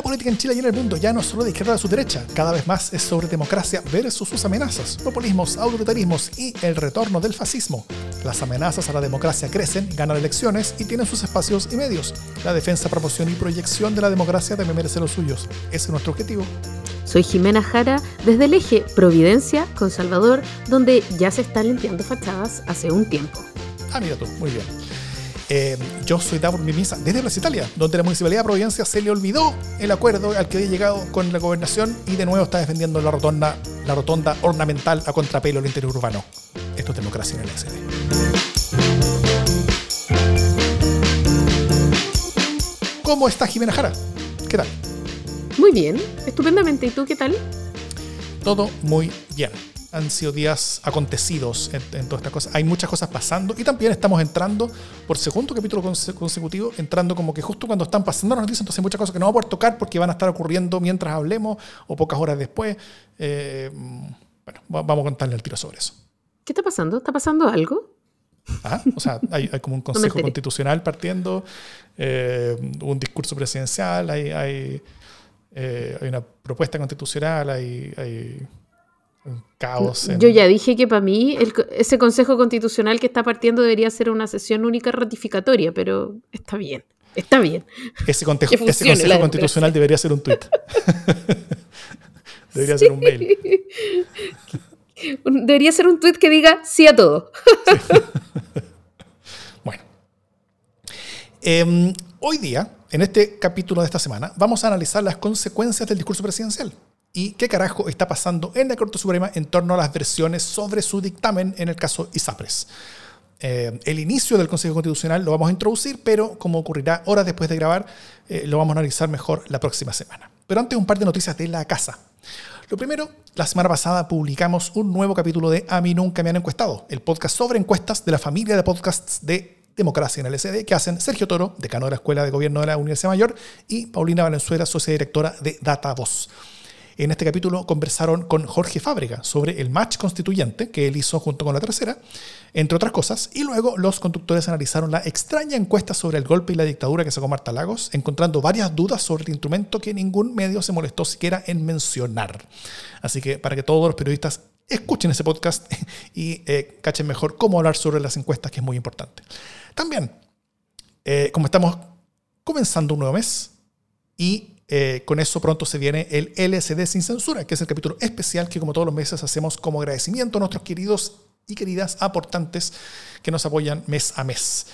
la política en Chile y en el mundo ya no es solo de izquierda a su derecha, cada vez más es sobre democracia versus sus amenazas, populismos, autoritarismos y el retorno del fascismo. Las amenazas a la democracia crecen, ganan elecciones y tienen sus espacios y medios. La defensa, promoción y proyección de la democracia debe merecer los suyos. Ese es nuestro objetivo. Soy Jimena Jara desde el eje Providencia con Salvador, donde ya se están limpiando fachadas hace un tiempo. Ah, mira tú, muy bien. Eh, yo soy Davor Mimisa desde Plaza Italia, donde la Municipalidad de Providencia se le olvidó el acuerdo al que había llegado con la gobernación y de nuevo está defendiendo la rotonda, la rotonda ornamental a contrapelo del interior urbano. Esto es democracia en el SD. ¿Cómo está Jimena Jara? ¿Qué tal? Muy bien, estupendamente. ¿Y tú qué tal? Todo muy bien han sido días acontecidos en, todas estas cosas. Hay muchas cosas pasando y también estamos entrando, por segundo capítulo consecutivo, entrando como que justo cuando están pasando las noticias, entonces hay muchas cosas que no vamos a poder tocar porque van a estar ocurriendo mientras hablemos o pocas horas después. Eh, bueno, vamos a contarle el tiro sobre eso. ¿Qué está pasando? ¿Está pasando algo? Ah, o sea, hay, como un consejo constitucional partiendo, eh, un discurso presidencial, hay, hay, eh, hay, una propuesta constitucional, hay, hay un caos. Yo ya dije que para mí ese Consejo Constitucional que está partiendo debería ser una sesión única ratificatoria, pero está bien, está bien. Ese, ese Consejo Constitucional debería ser un tuit. debería ser un mail. Debería ser un tuit que diga sí a todo. bueno. Em, hoy día, en este capítulo de esta semana, vamos a analizar las consecuencias del discurso presidencial y qué carajo está pasando en la Corte Suprema en torno a las versiones sobre su dictamen en el caso ISAPRES. Eh, el inicio del Consejo Constitucional lo vamos a introducir, pero como ocurrirá horas después de grabar, eh, lo vamos a analizar mejor la próxima semana. Pero antes un par de noticias de la casa. Lo primero, la semana pasada publicamos un nuevo capítulo de A mí nunca me han encuestado, el podcast sobre encuestas de la familia de podcasts de Democracia en el SD que hacen Sergio Toro, decano de la Escuela de Gobierno de la Universidad Mayor, y Paulina Valenzuela, socia directora de DataVoz. En este capítulo conversaron con Jorge Fábrega sobre el match constituyente que él hizo junto con la tercera, entre otras cosas, y luego los conductores analizaron la extraña encuesta sobre el golpe y la dictadura que sacó Marta Lagos, encontrando varias dudas sobre el instrumento que ningún medio se molestó siquiera en mencionar. Así que para que todos los periodistas escuchen ese podcast y eh, cachen mejor cómo hablar sobre las encuestas, que es muy importante. También, eh, como estamos comenzando un nuevo mes y eh, con eso pronto se viene el LSD sin censura, que es el capítulo especial que como todos los meses hacemos como agradecimiento a nuestros queridos y queridas aportantes que nos apoyan mes a mes.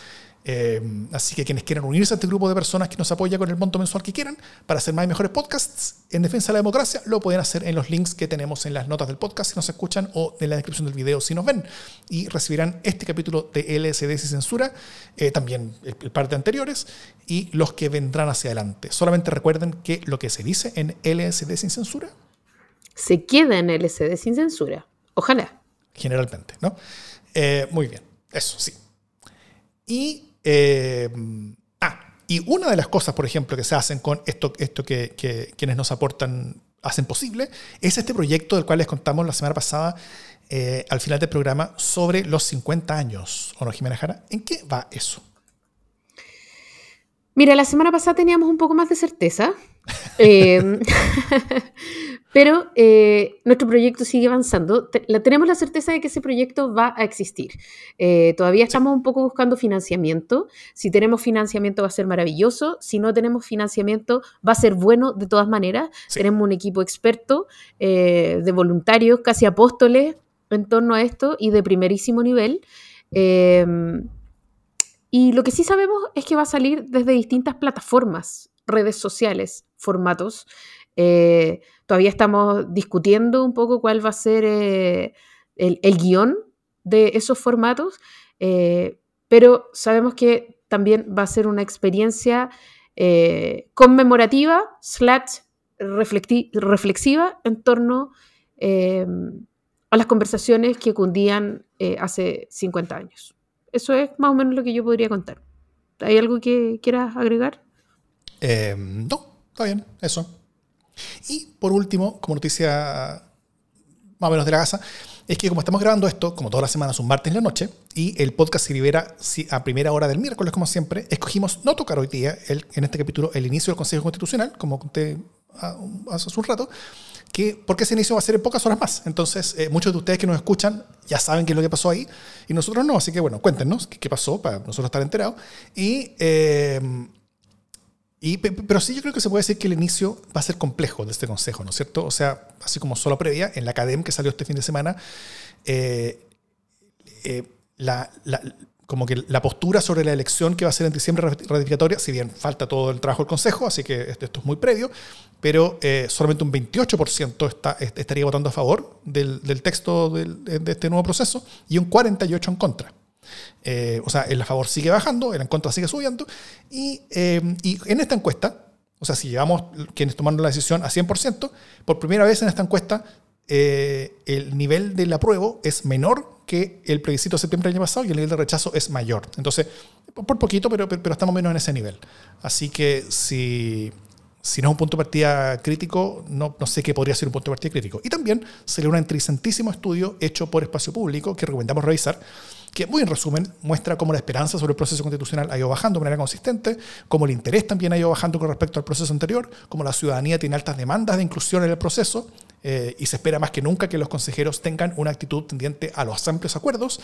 Eh, así que quienes quieran unirse a este grupo de personas que nos apoya con el monto mensual que quieran para hacer más y mejores podcasts en defensa de la democracia, lo pueden hacer en los links que tenemos en las notas del podcast si nos escuchan o en la descripción del video si nos ven. Y recibirán este capítulo de LSD sin censura, eh, también el, el, par de anteriores y los que vendrán hacia adelante. Solamente recuerden que lo que se dice en LSD sin censura se queda en LSD sin censura. Ojalá. Generalmente, ¿no? Eh, muy bien, eso sí. Y eh, ah, y una de las cosas, por ejemplo, que se hacen con esto, esto que, quienes nos aportan hacen posible, es este proyecto del cual les contamos la semana pasada eh, al final del programa sobre los 50 años. ¿O no, Jimena Jara? ¿En qué va eso? Mira, la semana pasada teníamos un poco más de certeza, eh, pero eh, nuestro proyecto sigue avanzando. tenemos la certeza de que ese proyecto va a existir. Eh, todavía estamos un poco buscando financiamiento. Si tenemos financiamiento va a ser maravilloso. Si no tenemos financiamiento va a ser bueno de todas maneras. Tenemos un equipo experto de voluntarios, casi apóstoles en torno a esto y de primerísimo nivel. y lo que sí sabemos es que va a salir desde distintas plataformas, redes sociales, formatos. Eh, todavía estamos discutiendo un poco cuál va a ser eh, el, guion de esos formatos, eh, pero sabemos que también va a ser una experiencia conmemorativa, slash reflexiva en torno a las conversaciones que cundían hace 50 años. Eso es más o menos lo que yo podría contar. ¿Hay algo que quieras agregar? no, está bien, eso. Y por último, como noticia más o menos de la casa, es que como estamos grabando esto, como todas las semanas, un martes en la noche, y el podcast se libera a primera hora del miércoles, como siempre, escogimos no tocar hoy día, el, en este capítulo, el inicio del Consejo Constitucional, como conté hace un rato, que, porque ese inicio va a ser en pocas horas más. Entonces, eh, muchos de ustedes que nos escuchan ya saben qué es lo que pasó ahí, y nosotros no, así que bueno, cuéntenos qué, pasó para nosotros estar enterados. Y... Eh, y, pero sí yo creo que se puede decir que el inicio va a ser complejo de este consejo, ¿no es cierto? O sea, así como solo previa, en la academia que salió este fin de semana, eh, eh, la, como que la postura sobre la elección que va a ser en diciembre ratificatoria, si bien falta todo el trabajo del Consejo, así que esto, es muy previo, pero eh, solamente un 28% está, estaría votando a favor del, del texto de este nuevo proceso y un 48% en contra. Eh, o sea, el a favor sigue bajando, el en contra sigue subiendo. Y, eh, y, en esta encuesta, o sea, si llevamos quienes tomaron la decisión a 100%, por primera vez en esta encuesta, eh, el nivel del apruebo es menor que el plebiscito de septiembre del año pasado y el nivel de rechazo es mayor. Entonces, por poquito, pero, pero estamos menos en ese nivel. Así que si, si no es un punto de partida crítico, no, no, sé qué podría ser un punto de partida crítico. Y también salió un interesantísimo estudio hecho por Espacio Público que recomendamos revisar, que muy en resumen muestra cómo la esperanza sobre el proceso constitucional ha ido bajando de manera consistente, cómo el interés también ha ido bajando con respecto al proceso anterior, cómo la ciudadanía tiene altas demandas de inclusión en el proceso eh, y se espera más que nunca que los consejeros tengan una actitud tendiente a los amplios acuerdos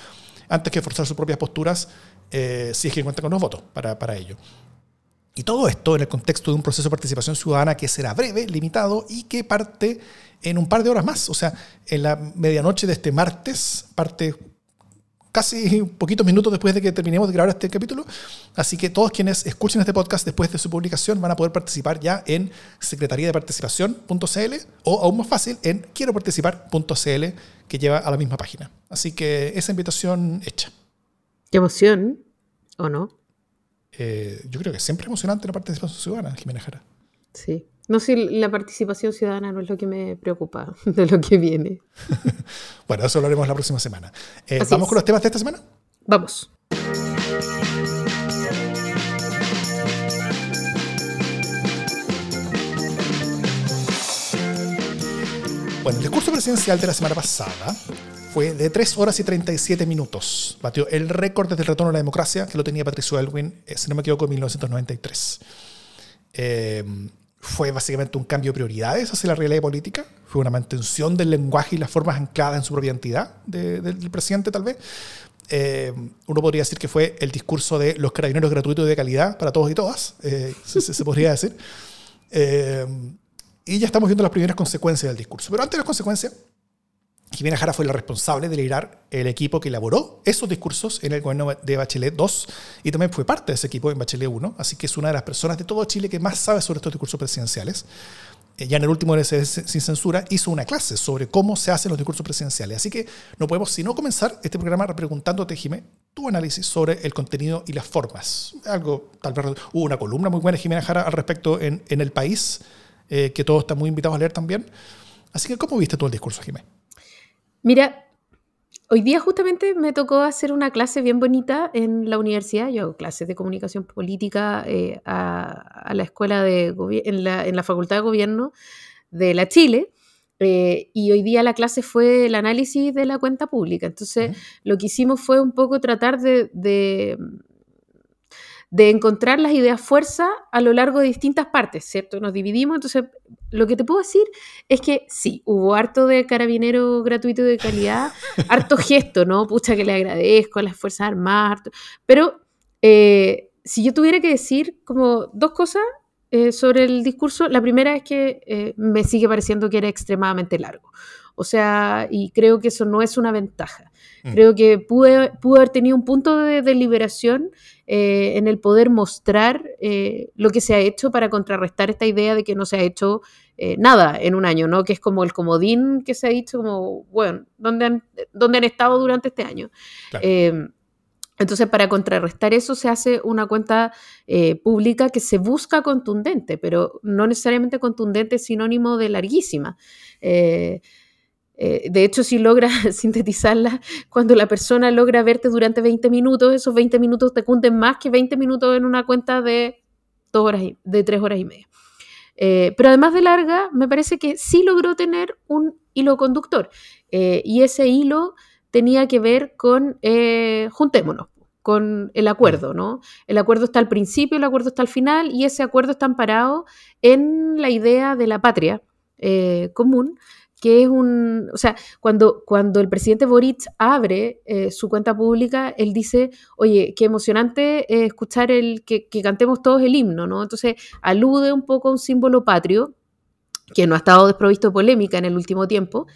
antes que forzar sus propias posturas eh, si es que cuentan con los votos para, para ello. Y todo esto en el contexto de un proceso de participación ciudadana que será breve, limitado y que parte en un par de horas más. O sea, en la medianoche de este martes parte casi poquitos minutos después de que terminemos de grabar este capítulo. Así que todos quienes escuchen este podcast después de su publicación van a poder participar ya en secretaría de participación.cl o aún más fácil en quiero participar.cl que lleva a la misma página. Así que esa invitación hecha. Qué emoción, ¿o no? Eh, yo creo que siempre es emocionante la participación ciudadana, Jimena Jara. Sí. No sé, la participación ciudadana no es lo que me preocupa de lo que viene. bueno, eso lo haremos la próxima semana. Eh, ¿Vamos con los temas de esta semana? Vamos. Bueno, el discurso presidencial de la semana pasada fue de 3 horas y 37 minutos. Batió el récord desde el retorno a la democracia que lo tenía Patricio Elwin, eh, si no me equivoco, en 1993. Eh, fue básicamente un cambio de prioridades hacia la realidad política, fue una mantención del lenguaje y las formas ancladas en su propia entidad del presidente tal vez. Eh, uno podría decir que fue el discurso de los carabineros gratuitos y de calidad para todos y todas, se, se, podría decir. y ya estamos viendo las primeras consecuencias del discurso. Pero antes de las consecuencias, Jimena Jara fue la responsable de liderar el equipo que elaboró esos discursos en el gobierno de Bachelet 2 y también fue parte de ese equipo en Bachelet 1, así que es una de las personas de todo Chile que más sabe sobre estos discursos presidenciales. Eh, ya en el último LSD Sin Censura hizo una clase sobre cómo se hacen los discursos presidenciales. Así que no podemos sino comenzar este programa preguntándote, Jimé, tu análisis sobre el contenido y las formas. Algo, tal vez hubo una columna muy buena, Jimena Jara, al respecto en, en El País, eh, que todos están muy invitados a leer también. Así que, ¿cómo viste tú el discurso, Jimé? Mira, hoy día justamente me tocó hacer una clase bien bonita en la universidad. Yo hago clases de comunicación política eh, a, la escuela de en la, en la Facultad de Gobierno de la Chile. Eh, y hoy día la clase fue el análisis de la cuenta pública. Entonces, lo que hicimos fue un poco tratar de, de encontrar las ideas fuerza a lo largo de distintas partes, ¿cierto? Nos dividimos, entonces lo que te puedo decir es que sí, hubo harto de carabinero gratuito de calidad, harto gesto, ¿no? Pucha que le agradezco a las Fuerzas Armadas, pero eh, si yo tuviera que decir como dos cosas eh, sobre el discurso, la primera es que eh, me sigue pareciendo que era extremadamente largo. O sea, y creo que eso no es una ventaja. Mm. Creo que pude, pude, haber tenido un punto de deliberación eh, en el poder mostrar eh, lo que se ha hecho para contrarrestar esta idea de que no se ha hecho eh, nada en un año, ¿no? Que es como el comodín que se ha dicho, como, bueno, ¿dónde han, dónde han estado durante este año? Em, entonces, para contrarrestar eso se hace una cuenta pública que se busca contundente, pero no necesariamente contundente es sinónimo de larguísima. Eh, de hecho, si logra sintetizarla, cuando la persona logra verte durante 20 minutos, esos 20 minutos te cunden más que 20 minutos en una cuenta de, dos horas y, de 3 horas y media. Eh, pero además de larga, me parece que sí logró tener un hilo conductor. y ese hilo tenía que ver con juntémonos con el acuerdo, ¿no? El acuerdo está al principio, el acuerdo está al final y ese acuerdo está amparado en la idea de la patria eh, común, que es un, o sea, cuando, cuando el presidente Boric abre eh, su cuenta pública, él dice, oye, qué emocionante escuchar el, que, cantemos todos el himno, ¿no? Entonces alude un poco a un símbolo patrio, que no ha estado desprovisto de polémica en el último tiempo,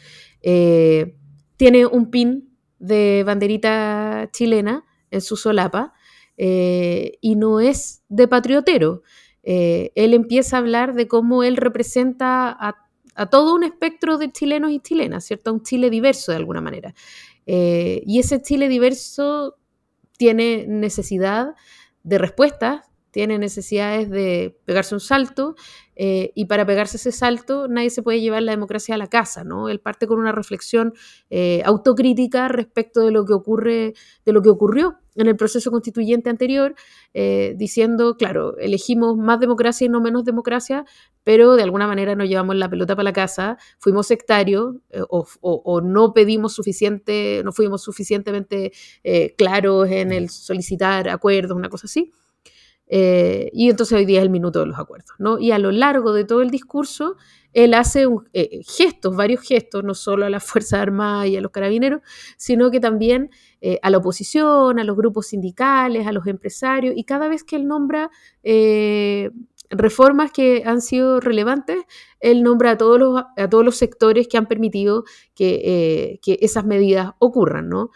eh, tiene un pin de banderita chilena, en su solapa, eh, y no es de patriotero. Eh, él empieza a hablar de cómo él representa a, todo un espectro de chilenos y chilenas, ¿cierto? Un Chile diverso de alguna manera. Eh, y ese Chile diverso tiene necesidad de respuestas, tiene necesidades de pegarse un salto, eh, y para pegarse ese salto nadie se puede llevar la democracia a la casa, ¿no? Él parte con una reflexión eh, autocrítica respecto de lo que ocurre, de lo que ocurrió en el proceso constituyente anterior, eh, diciendo, claro, elegimos más democracia y no menos democracia, pero de alguna manera nos llevamos la pelota para la casa, fuimos sectarios o, no pedimos suficiente, no fuimos suficientemente claros en el solicitar acuerdos, una cosa así. Eh, y entonces hoy día es el minuto de los acuerdos, ¿no? Y a lo largo de todo el discurso, él hace eh, gestos, varios gestos, no solo a las Fuerzas Armadas y a los carabineros, sino que también eh, a la oposición, a los grupos sindicales, a los empresarios, y cada vez que él nombra reformas que han sido relevantes, él nombra a todos los, a todos los sectores que han permitido que, que esas medidas ocurran, ¿no?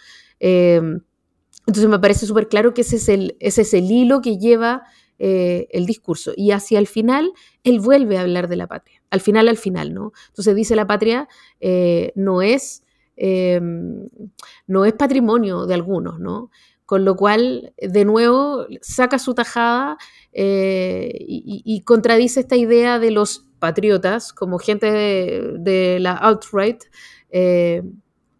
Entonces me parece súper claro que ese es, el, ese es el hilo que lleva eh, el discurso. Y hacia el final, él vuelve a hablar de la patria. Al final, al final, ¿no? Entonces dice la patria eh, no, es, em, no es patrimonio de algunos, ¿no? Con lo cual, de nuevo, saca su tajada eh, y, contradice esta idea de los patriotas como gente de, la alt-right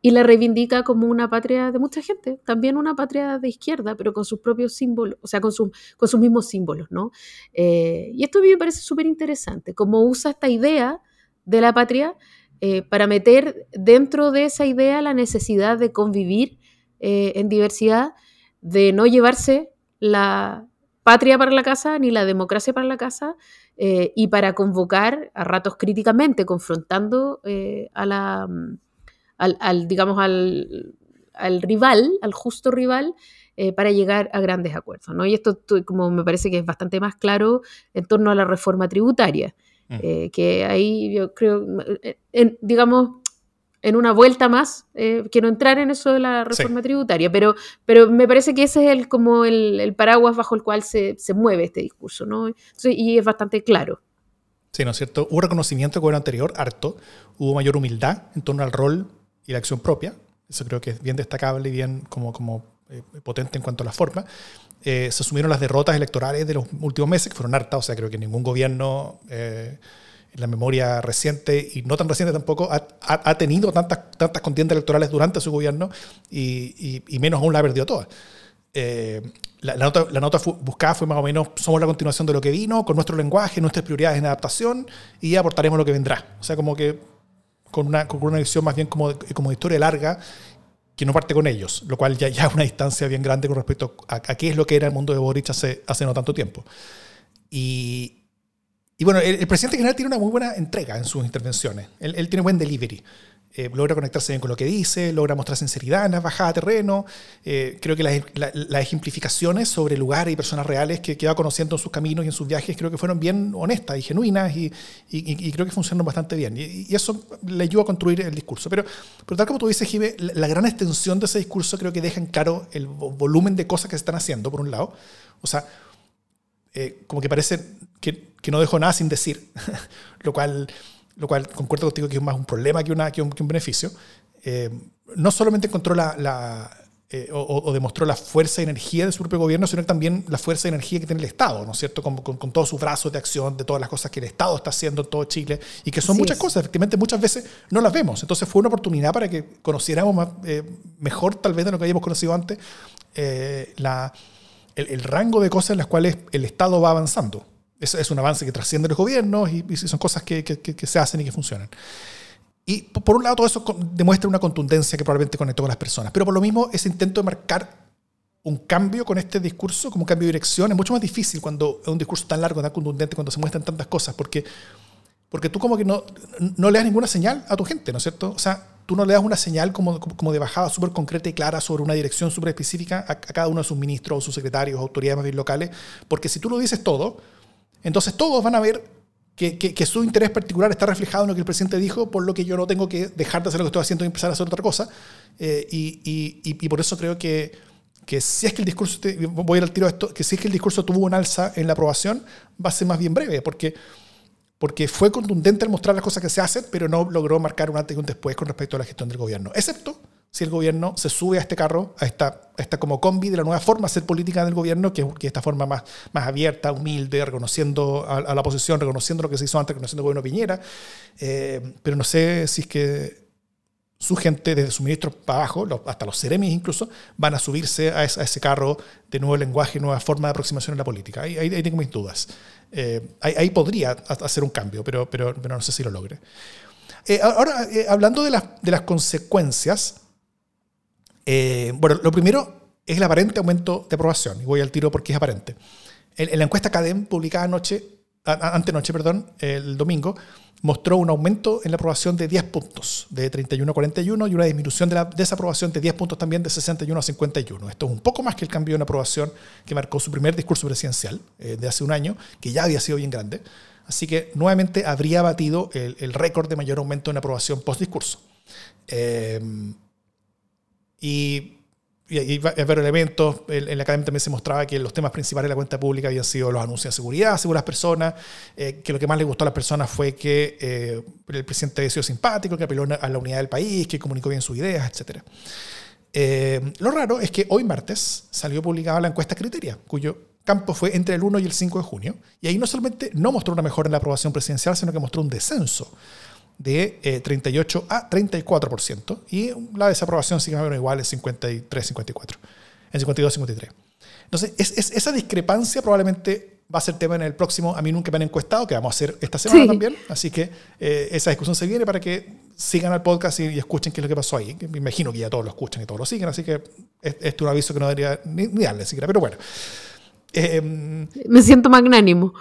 y la reivindica como una patria de mucha gente, también una patria de izquierda, pero con sus propios símbolos, o sea, con, con sus mismos símbolos, ¿no? Eh, y esto a mí me parece súper interesante, cómo usa esta idea de la patria eh, para meter dentro de esa idea la necesidad de convivir eh, en diversidad, de no llevarse la patria para la casa ni la democracia para la casa, y para convocar a ratos críticamente, confrontando a la al, digamos, al, rival, al justo rival, eh, para llegar a grandes acuerdos. ¿no? Y esto como me parece que es bastante más claro en torno a la reforma tributaria, mm. eh, que ahí yo creo, eh, digamos, en una vuelta más, quiero entrar en eso de la reforma tributaria, pero, pero me parece que ese es el, como el, paraguas bajo el cual se, mueve este discurso, ¿no? y es bastante claro. Sí, ¿no es cierto? Hubo reconocimiento con el anterior, harto, hubo mayor humildad en torno al rol y la acción propia. Eso creo que es bien destacable y bien como, como eh, potente en cuanto a la forma. Eh, se asumieron las derrotas electorales de los últimos meses, que fueron hartas, o sea, creo que ningún gobierno eh, en la memoria reciente y no tan reciente tampoco ha, ha, tenido tantas, tantas contiendas electorales durante su gobierno y, y, menos aún la ha perdido todas. la, nota, la, nota buscada fue más o menos, somos la continuación de lo que vino, con nuestro lenguaje, nuestras prioridades en adaptación y aportaremos lo que vendrá. O sea, como que con una, con una visión más bien como, como de historia larga que no parte con ellos, lo cual ya, es una distancia bien grande con respecto a, qué es lo que era el mundo de Boric hace, hace no tanto tiempo. Y, y bueno, el, el, presidente general tiene una muy buena entrega en sus intervenciones. Él, él tiene buen delivery. Eh, logra conectarse bien con lo que dice, logra mostrar sinceridad en las bajadas de terreno. Eh, creo que las, las, ejemplificaciones sobre lugares y personas reales que, que, va conociendo en sus caminos y en sus viajes creo que fueron bien honestas y genuinas y, y, creo que funcionaron bastante bien. Y, eso le ayuda a construir el discurso. Pero, pero tal como tú dices, Jive, la, gran extensión de ese discurso creo que deja en claro el volumen de cosas que se están haciendo, por un lado. O sea, eh, como que parece que, que no dejó nada sin decir, lo cual lo cual concuerdo contigo que es más un problema que, una, que, un, beneficio, eh, no solamente encontró la, eh, o, demostró la fuerza y energía de su propio gobierno, sino también la fuerza y energía que tiene el Estado, ¿no es cierto? Con, con, todos sus brazos de acción, de todas las cosas que el Estado está haciendo en todo Chile, y que son muchas cosas, efectivamente muchas veces no las vemos. Entonces fue una oportunidad para que conociéramos más, eh, mejor tal vez de lo que habíamos conocido antes, la, el, el rango de cosas en las cuales el Estado va avanzando. Es, es un avance que trasciende los gobiernos y, son cosas que, que, se hacen y que funcionan. y por un lado todo eso demuestra una contundencia que probablemente conectó con las personas, pero por lo mismo ese intento de marcar un cambio con este discurso, como un cambio de dirección, es mucho más difícil cuando es un discurso tan largo, tan contundente, cuando se muestran tantas cosas, porque, porque tú como que no, no le das ninguna señal a tu gente, ¿no es cierto? O sea, tú no le das una señal como, como de bajada súper concreta y clara sobre una dirección súper específica a, cada uno de sus ministros o sus secretarios, autoridades más bien locales, porque si tú lo dices todo, entonces todos van a ver que, su interés particular está reflejado en lo que el presidente dijo, por lo que yo no tengo que dejar de hacer lo que estoy haciendo y empezar a hacer otra cosa. Eh, y, por eso creo que, que si es que el discurso, voy a ir esto, que si es que el discurso tuvo un alza en la aprobación, va a ser más bien breve, porque porque fue contundente al mostrar las cosas que se hacen, pero no logró marcar un antes y un después con respecto a la gestión del gobierno, excepto si el gobierno se sube a este carro, a esta, esta como combi de la nueva forma de hacer política del gobierno, que es esta forma más, más abierta, humilde, reconociendo a, la oposición, reconociendo lo que se hizo antes, reconociendo el gobierno Piñera, eh, pero no sé si es que su gente, desde su ministro para abajo, hasta los ceremis incluso, van a subirse a ese, carro de nuevo lenguaje, nueva forma de aproximación en la política. Ahí, tengo mis dudas. Eh, ahí, podría hacer un cambio, pero, pero, pero no sé si lo logre. Eh, ahora, hablando de las, de las consecuencias, bueno, lo primero es el aparente aumento de aprobación, y voy al tiro porque es aparente. En, en la encuesta CADEM publicada anoche, antenoche, perdón, el domingo, mostró un aumento en la aprobación de 10 puntos, de 31 a 41, y una disminución de la desaprobación de 10 puntos también de 61 a 51. Esto es un poco más que el cambio en aprobación que marcó su primer discurso presidencial eh, de hace un año, que ya había sido bien grande. Así que nuevamente habría batido el, récord de mayor aumento en aprobación post-discurso. Eh, y y, hay varios elementos. En, la academia también se mostraba que los temas principales de la cuenta pública habían sido los anuncios de seguridad, según las personas, eh, que lo que más le gustó a las personas fue que eh, el presidente había sido simpático, que apeló a la unidad del país, que comunicó bien sus ideas, etc. Eh, lo raro es que hoy martes salió publicada la encuesta Criteria, cuyo campo fue entre el 1 y el 5 de junio, y ahí no solamente no mostró una mejora en la aprobación presidencial, sino que mostró un descenso de 38 eh, a 34%, y la desaprobación sigue más o menos igual en 53-54, en 52-53. Entonces, es, esa discrepancia probablemente va a ser tema en el próximo A mí nunca me han encuestado, que vamos a hacer esta semana también. Así que eh, esa discusión se viene para que sigan al podcast y, escuchen qué es lo que pasó ahí. Me imagino que ya todos lo escuchan y todos lo siguen, así que este es un aviso que no debería ni, darle siquiera, pero bueno. Em, me siento magnánimo.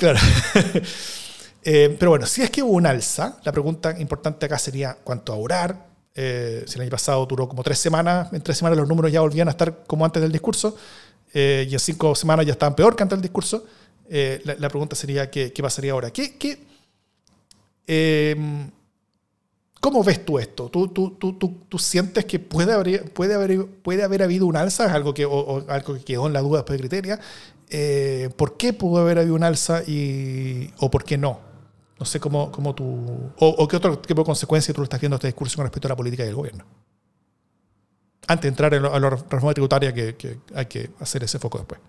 Claro. Eh, pero bueno, si es que hubo un alza, la pregunta importante acá sería cuánto a orar. Eh, si el año pasado duró como tres semanas, en tres semanas los números ya volvían a estar como antes del discurso, eh, y en cinco semanas ya estaban peor que antes del discurso, la, pregunta sería ¿qué, qué pasaría ahora? ¿Qué, qué em, ¿Cómo ves tú esto? ¿Tú, tú, tú, tú, sientes que puede haber, puede, haber, puede haber habido un alza? algo que, o, algo que quedó en la duda después de Criteria. ¿Por qué pudo haber habido un alza y, o por qué no? No sé cómo, cómo tú. O, qué otro tipo de consecuencias tú estás viendo este discurso con respecto a la política del gobierno. Antes de entrar a la reforma tributaria, que, hay que hacer ese foco después.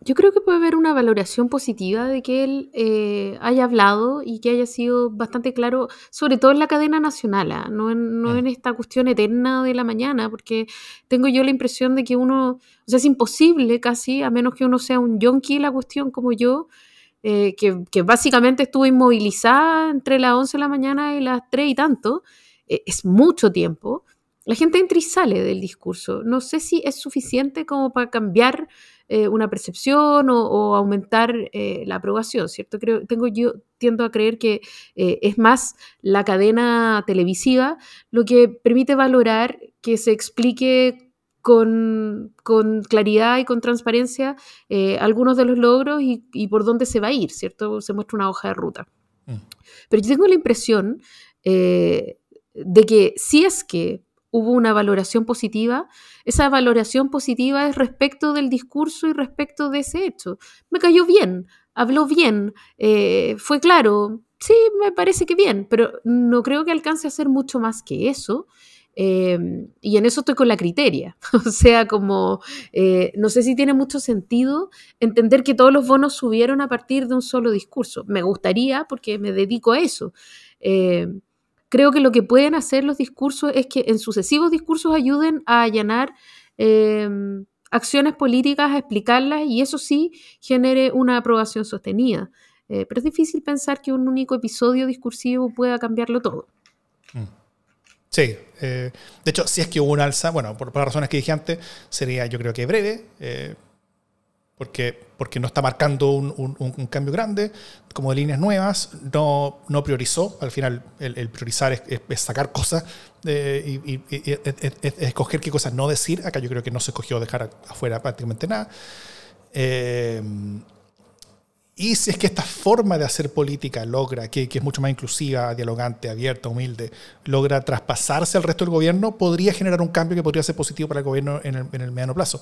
Yo creo que puede haber una valoración positiva de que él eh, haya hablado y que haya sido bastante claro, sobre todo en la cadena nacional, ¿ah? no, en, no mm. en esta cuestión eterna de la mañana, porque tengo yo la impresión de que uno, o sea, es imposible casi, a menos que uno sea un yonki la cuestión como yo, eh, que, básicamente estuvo inmovilizada entre las 11 de la mañana y las 3 y tanto, eh, es mucho tiempo, la gente entra y sale del discurso. No sé si es suficiente como para cambiar eh, una percepción o, aumentar la aprobación, ¿cierto? Creo, tengo yo tiendo a creer que es más la cadena televisiva lo que permite valorar que se explique con, claridad y con transparencia eh, algunos de los logros y, por dónde se va a ir, ¿cierto? Se muestra una hoja de ruta. Mm. Pero yo tengo la impresión eh, de que si es que hubo una valoración positiva, esa valoración positiva es respecto del discurso y respecto de ese hecho. Me cayó bien, habló bien, eh, fue claro, sí, me parece que bien, pero no creo que alcance a ser mucho más que eso. Em, y en eso estoy con la criteria. o sea, como eh, no sé si tiene mucho sentido entender que todos los bonos subieron a partir de un solo discurso. Me gustaría porque me dedico a eso. Em, creo que lo que pueden hacer los discursos es que en sucesivos discursos ayuden a allanar em, acciones políticas, a explicarlas y eso sí genere una aprobación sostenida. Eh, pero es difícil pensar que un único episodio discursivo pueda cambiarlo todo. Mm. Sí, de hecho, si es que hubo un alza, bueno, por, las razones que dije antes, sería yo creo que breve, porque, porque no está marcando un, cambio grande, como de líneas nuevas, no, no priorizó, al final el, priorizar es, sacar cosas eh, y, escoger qué cosas no decir, acá yo creo que no se escogió dejar afuera prácticamente nada. Eh, y si es que esta forma de hacer política logra, que, es mucho más inclusiva, dialogante, abierta, humilde, logra traspasarse al resto del gobierno, podría generar un cambio que podría ser positivo para el gobierno en el, mediano plazo.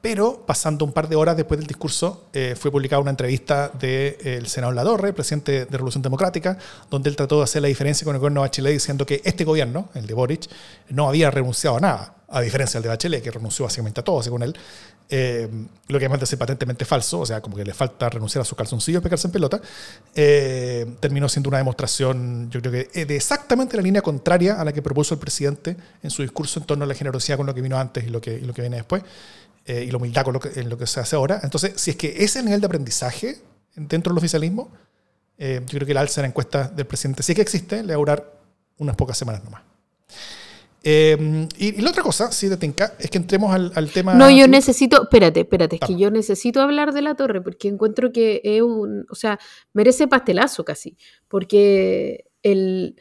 Pero pasando un par de horas después del discurso, eh, fue publicada una entrevista del de, senador Ladorre, presidente de Revolución Democrática, donde él trató de hacer la diferencia con el gobierno de Bachelet diciendo que este gobierno, el de Boric, no había renunciado a nada a diferencia del de Bachelet, que renunció básicamente a todo, según él, eh, lo que además de ser patentemente falso, o sea, como que le falta renunciar a sus calzoncillos y pegarse en pelota, eh, terminó siendo una demostración, yo creo que eh, de exactamente la línea contraria a la que propuso el presidente en su discurso en torno a la generosidad con lo que vino antes y lo que, lo que viene después, y la humildad con lo que, en lo que se hace ahora. Entonces, si es que ese nivel de aprendizaje dentro del oficialismo, yo creo que el alza en la encuesta del presidente sí que existe, le va a durar unas pocas semanas nomás. Em, y, la otra cosa, sí, de Tenka, es que entremos al, tema. No, yo necesito, espérate, espérate, es que yo necesito hablar de la torre porque encuentro que es un, o sea, merece pastelazo casi, porque el,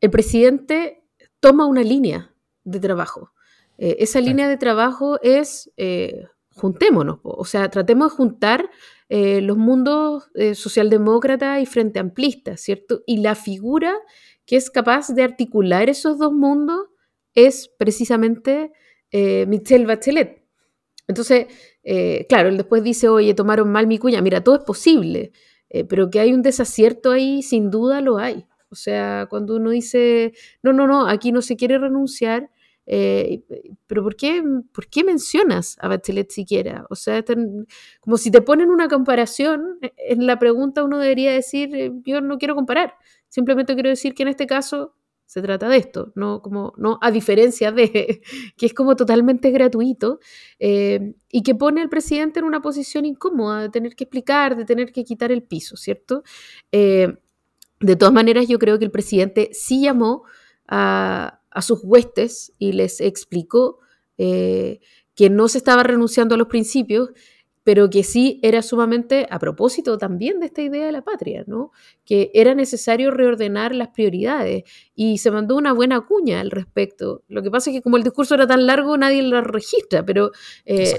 el presidente toma una línea de trabajo. Eh, esa línea de trabajo es eh, juntémonos, o sea, tratemos de juntar eh, los mundos socialdemócrata y frente amplista, ¿cierto? Y la figura que es capaz de articular esos dos mundos es precisamente eh, Michelle Bachelet. Entonces, eh, claro, él después dice, oye, tomaron mal mi cuña. Mira, todo es posible, eh, pero que hay un desacierto ahí, sin duda lo hay. O sea, cuando uno dice, no, no, no, aquí no se quiere renunciar, pero ¿por qué, ¿por qué mencionas a Bachelet siquiera? O sea, como si te ponen una comparación, en la pregunta uno debería decir, yo no quiero comparar. Simplemente quiero decir que en este caso se trata de esto, no, como, no a diferencia de que es como totalmente gratuito eh, y que pone al presidente en una posición incómoda de tener que explicar, de tener que quitar el piso, ¿cierto? Eh, de todas maneras, yo creo que el presidente sí llamó a, sus huestes y les explicó eh, que no se estaba renunciando a los principios pero que sí era sumamente a propósito también de esta idea de la patria, ¿no? Que era necesario reordenar las prioridades y se mandó una buena cuña al respecto. Lo que pasa es que como el discurso era tan largo, nadie lo registra, pero eh,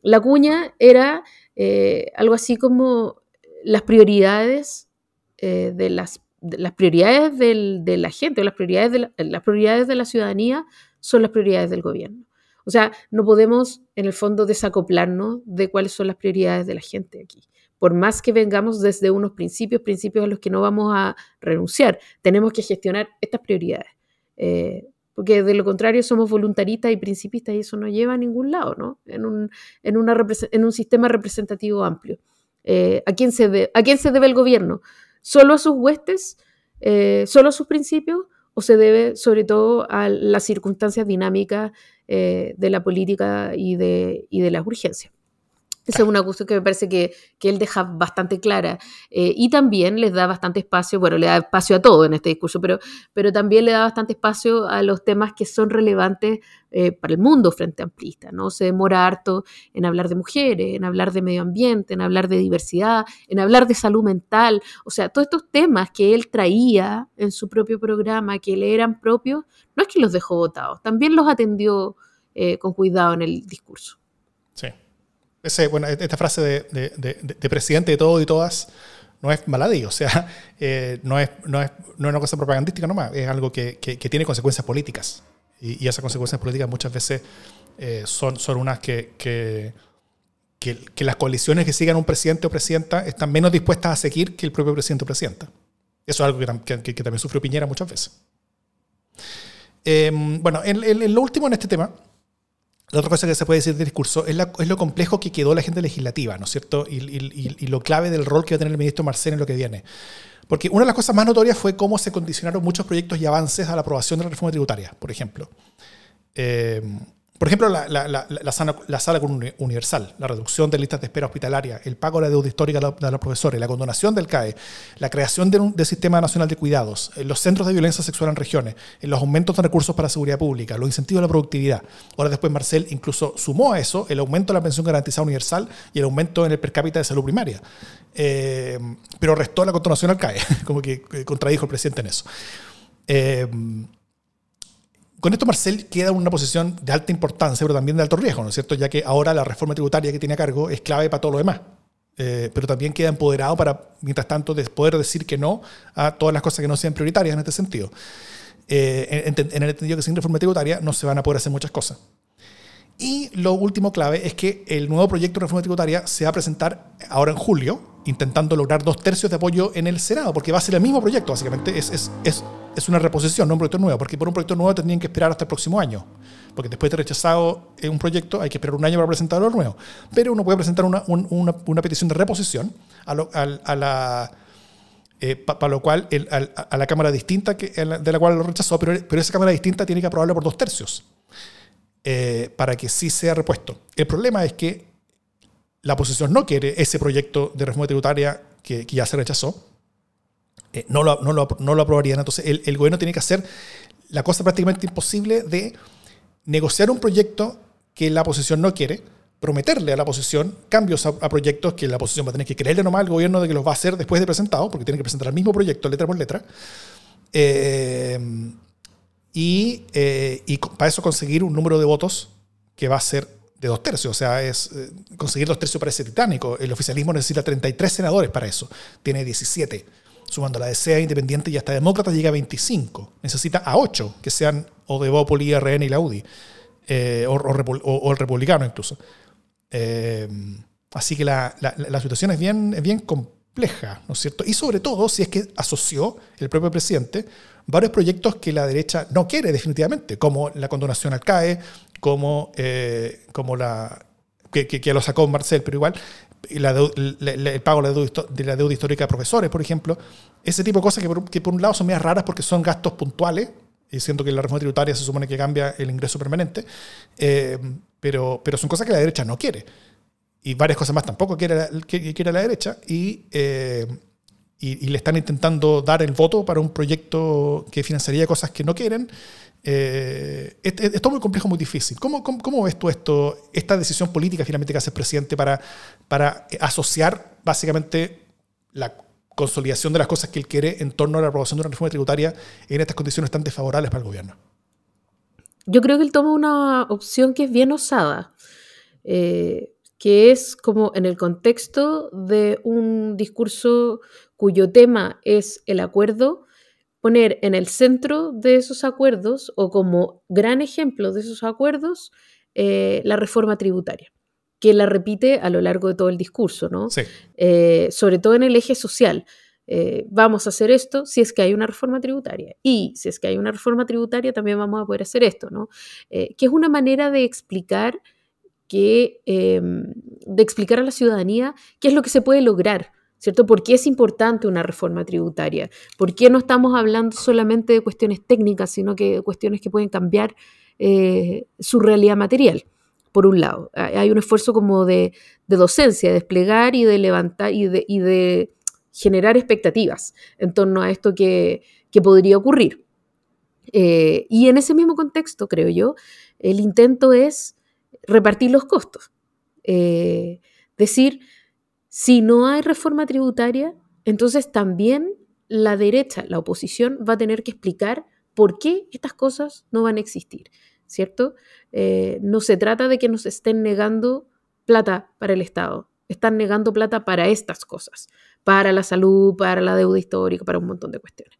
la cuña era eh, algo así como las prioridades eh, de las las prioridades de la gente o las prioridades de las prioridades de la ciudadanía son las prioridades del gobierno. O sea, no podemos en el fondo desacoplarnos de cuáles son las prioridades de la gente aquí. Por más que vengamos desde unos principios, principios a los que no vamos a renunciar, tenemos que gestionar estas prioridades. Eh, porque de lo contrario somos voluntaristas y principistas y eso no lleva a ningún lado, ¿no? En un, en una en un sistema representativo amplio. Eh, ¿a, quién se ¿A quién se debe el gobierno? ¿Solo a sus huestes? Eh, ¿Solo a sus principios? ¿O se debe sobre todo a las circunstancias dinámicas eh, de la política y de, y de las urgencias. Esa es una cuestión que me parece que, que él deja bastante clara eh, y también les da bastante espacio, bueno, le da espacio a todo en este discurso, pero, pero también le da bastante espacio a los temas que son relevantes eh, para el mundo frente amplista, ¿no? Se demora harto en hablar de mujeres, en hablar de medio ambiente, en hablar de diversidad, en hablar de salud mental, o sea, todos estos temas que él traía en su propio programa, que le eran propios, no es que los dejó votados, también los atendió eh, con cuidado en el discurso. Sí bueno, e-, esta frase de, presidente de todo y todas no es maladí, o sea, eh, no, es, no, es, no, es, una cosa propagandística nomás, es algo que, que, tiene consecuencias políticas. Y, esas consecuencias políticas muchas veces eh, son, son unas que, que, que, las coaliciones que sigan un presidente o presidenta están menos dispuestas a seguir que el propio presidente o presidenta. Eso es algo que, también sufrió Piñera muchas veces. Em, bueno, en, lo último en este tema, la otra cosa que se puede decir del discurso es, lo complejo que quedó la gente legislativa, ¿no es cierto? Y, lo clave del rol que va a tener el ministro Marcelo en lo que viene. Porque una de las cosas más notorias fue cómo se condicionaron muchos proyectos y avances a la aprobación de la reforma tributaria, por ejemplo. Eh, por ejemplo, la, la, la, la sala, la sala universal, la reducción de listas de espera hospitalaria, el pago de la deuda histórica de los profesores, la condonación del CAE, la creación de un Sistema Nacional de Cuidados, los centros de violencia sexual en regiones, los aumentos de recursos para seguridad pública, los incentivos a la productividad. Ahora después Marcel incluso sumó a eso el aumento de la pensión garantizada universal y el aumento en el per cápita de salud primaria. Eh, pero restó la condonación al CAE, como que contradijo el presidente en eso. Eh, con esto Marcel queda en una posición de alta importancia, pero también de alto riesgo, ¿no es cierto? Ya que ahora la reforma tributaria que tiene a cargo es clave para todo lo demás. Eh, pero también queda empoderado para, mientras tanto, poder decir que no a todas las cosas que no sean prioritarias en este sentido. Eh, en, en, el entendido que sin reforma tributaria no se van a poder hacer muchas cosas. Y lo último clave es que el nuevo proyecto de reforma tributaria se va a presentar ahora en julio, intentando lograr dos tercios de apoyo en el Senado, porque va a ser el mismo proyecto, básicamente. Es, es, es, es una reposición, no un proyecto nuevo, porque por un proyecto nuevo tendrían que esperar hasta el próximo año. Porque después de rechazado un proyecto, hay que esperar un año para presentarlo nuevo. Pero uno puede presentar una, una, una petición de reposición a, a, la. Eh, para lo cual a, la Cámara distinta que, de la cual lo rechazó, pero, pero esa Cámara distinta tiene que aprobarlo por dos tercios eh, para que sí sea repuesto. El problema es que la oposición no quiere ese proyecto de reforma tributaria que, ya se rechazó, eh, no, lo, no, lo, no, lo, aprobarían. Entonces, el, el, gobierno tiene que hacer la cosa prácticamente imposible de negociar un proyecto que la oposición no quiere, prometerle a la oposición cambios a, proyectos que la oposición va a tener que creerle nomás al gobierno de que los va a hacer después de presentado, porque tiene que presentar el mismo proyecto letra por letra. Eh, y, eh, y para eso conseguir un número de votos que va a ser de dos tercios, o sea, es eh, conseguir dos tercios parece titánico. El oficialismo necesita 33 senadores para eso, tiene 17. Sumando la DCA independiente y hasta demócrata llega a 25. Necesita a 8 que sean o de Bópoli, RN y la UDI, eh, o, o, el republicano incluso. así que la, la, la, situación es bien, es bien compleja, ¿no es cierto? Y sobre todo si es que asoció el propio presidente varios proyectos que la derecha no quiere definitivamente, como la condonación al CAE, como, eh, como la que, que, lo sacó Marcel, pero igual el pago de la, deuda, histórica de profesores, por ejemplo, ese tipo de cosas que por, que por un lado son más raras porque son gastos puntuales, y siento que la reforma tributaria se supone que cambia el ingreso permanente, eh, pero, pero son cosas que la derecha no quiere. Y varias cosas más tampoco quiere la, quiere la derecha, y, eh, y, le están intentando dar el voto para un proyecto que financiaría cosas que no quieren. Eh, es, muy complejo, muy difícil. ¿Cómo, cómo, cómo ves tú esto, esta decisión política finalmente que hace el presidente para, para asociar básicamente la consolidación de las cosas que él quiere en torno a la aprobación de una reforma tributaria en estas condiciones tan desfavorables para el gobierno? Yo creo que él toma una opción que es bien osada. Eh, que es como en el contexto de un discurso cuyo tema es el acuerdo, poner en el centro de esos acuerdos o como gran ejemplo de esos acuerdos eh, la reforma tributaria, que la repite a lo largo de todo el discurso, ¿no? Eh, sobre todo en el eje social. Eh, vamos a hacer esto si es que hay una reforma tributaria. Y si es que hay una reforma tributaria, también vamos a poder hacer esto, ¿no? que es una manera de explicar que, em, de explicar a la ciudadanía qué es lo que se puede lograr, ¿cierto? ¿Por qué es importante una reforma tributaria? ¿Por qué no estamos hablando solamente de cuestiones técnicas, sino que de cuestiones que pueden cambiar eh, su realidad material? Por un lado, hay un esfuerzo como de, docencia, de desplegar y de levantar y de, generar expectativas en torno a esto que, que podría ocurrir. Eh, y en ese mismo contexto, creo yo, el intento es repartir los costos. Eh, decir, si no hay reforma tributaria, entonces también la derecha, la oposición, va a tener que explicar por qué estas cosas no van a existir, ¿cierto? Eh, no se trata de que nos estén negando plata para el Estado, están negando plata para estas cosas, para la salud, para la deuda histórica, para un montón de cuestiones.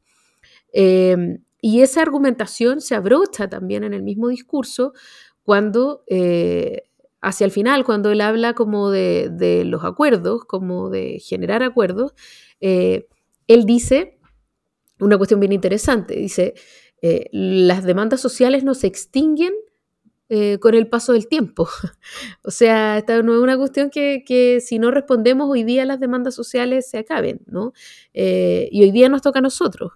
Eh, y esa argumentación se abrocha también en el mismo discurso cuando eh, hacia el final, cuando él habla como de, los acuerdos, como de generar acuerdos, eh, él dice una cuestión bien interesante, dice, eh, las demandas sociales no se extinguen con el paso del tiempo. o sea, esta no es una cuestión que, si no respondemos hoy día las demandas sociales se acaben, ¿no? y hoy día nos toca a nosotros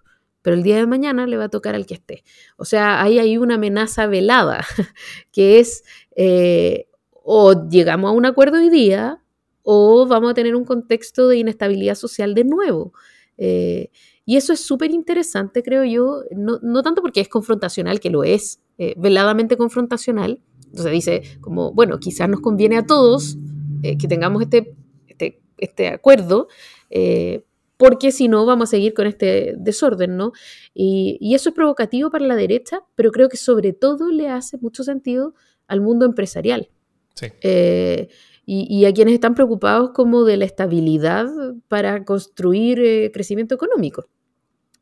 pero el día de mañana le va a tocar al que esté. O sea, ahí hay una amenaza velada, que es eh, o llegamos a un acuerdo hoy día o vamos a tener un contexto de inestabilidad social de nuevo. Eh, y eso es súper interesante, creo yo, no, tanto porque es confrontacional, que lo es, eh, veladamente confrontacional. Entonces dice, como, bueno, quizás nos conviene a todos eh, que tengamos este, este, este acuerdo, porque si no vamos a seguir con este desorden, ¿no? Y, eso es provocativo para la derecha, pero creo que sobre todo le hace mucho sentido al mundo empresarial. Sí y, a quienes están preocupados como de la estabilidad para construir eh, crecimiento económico.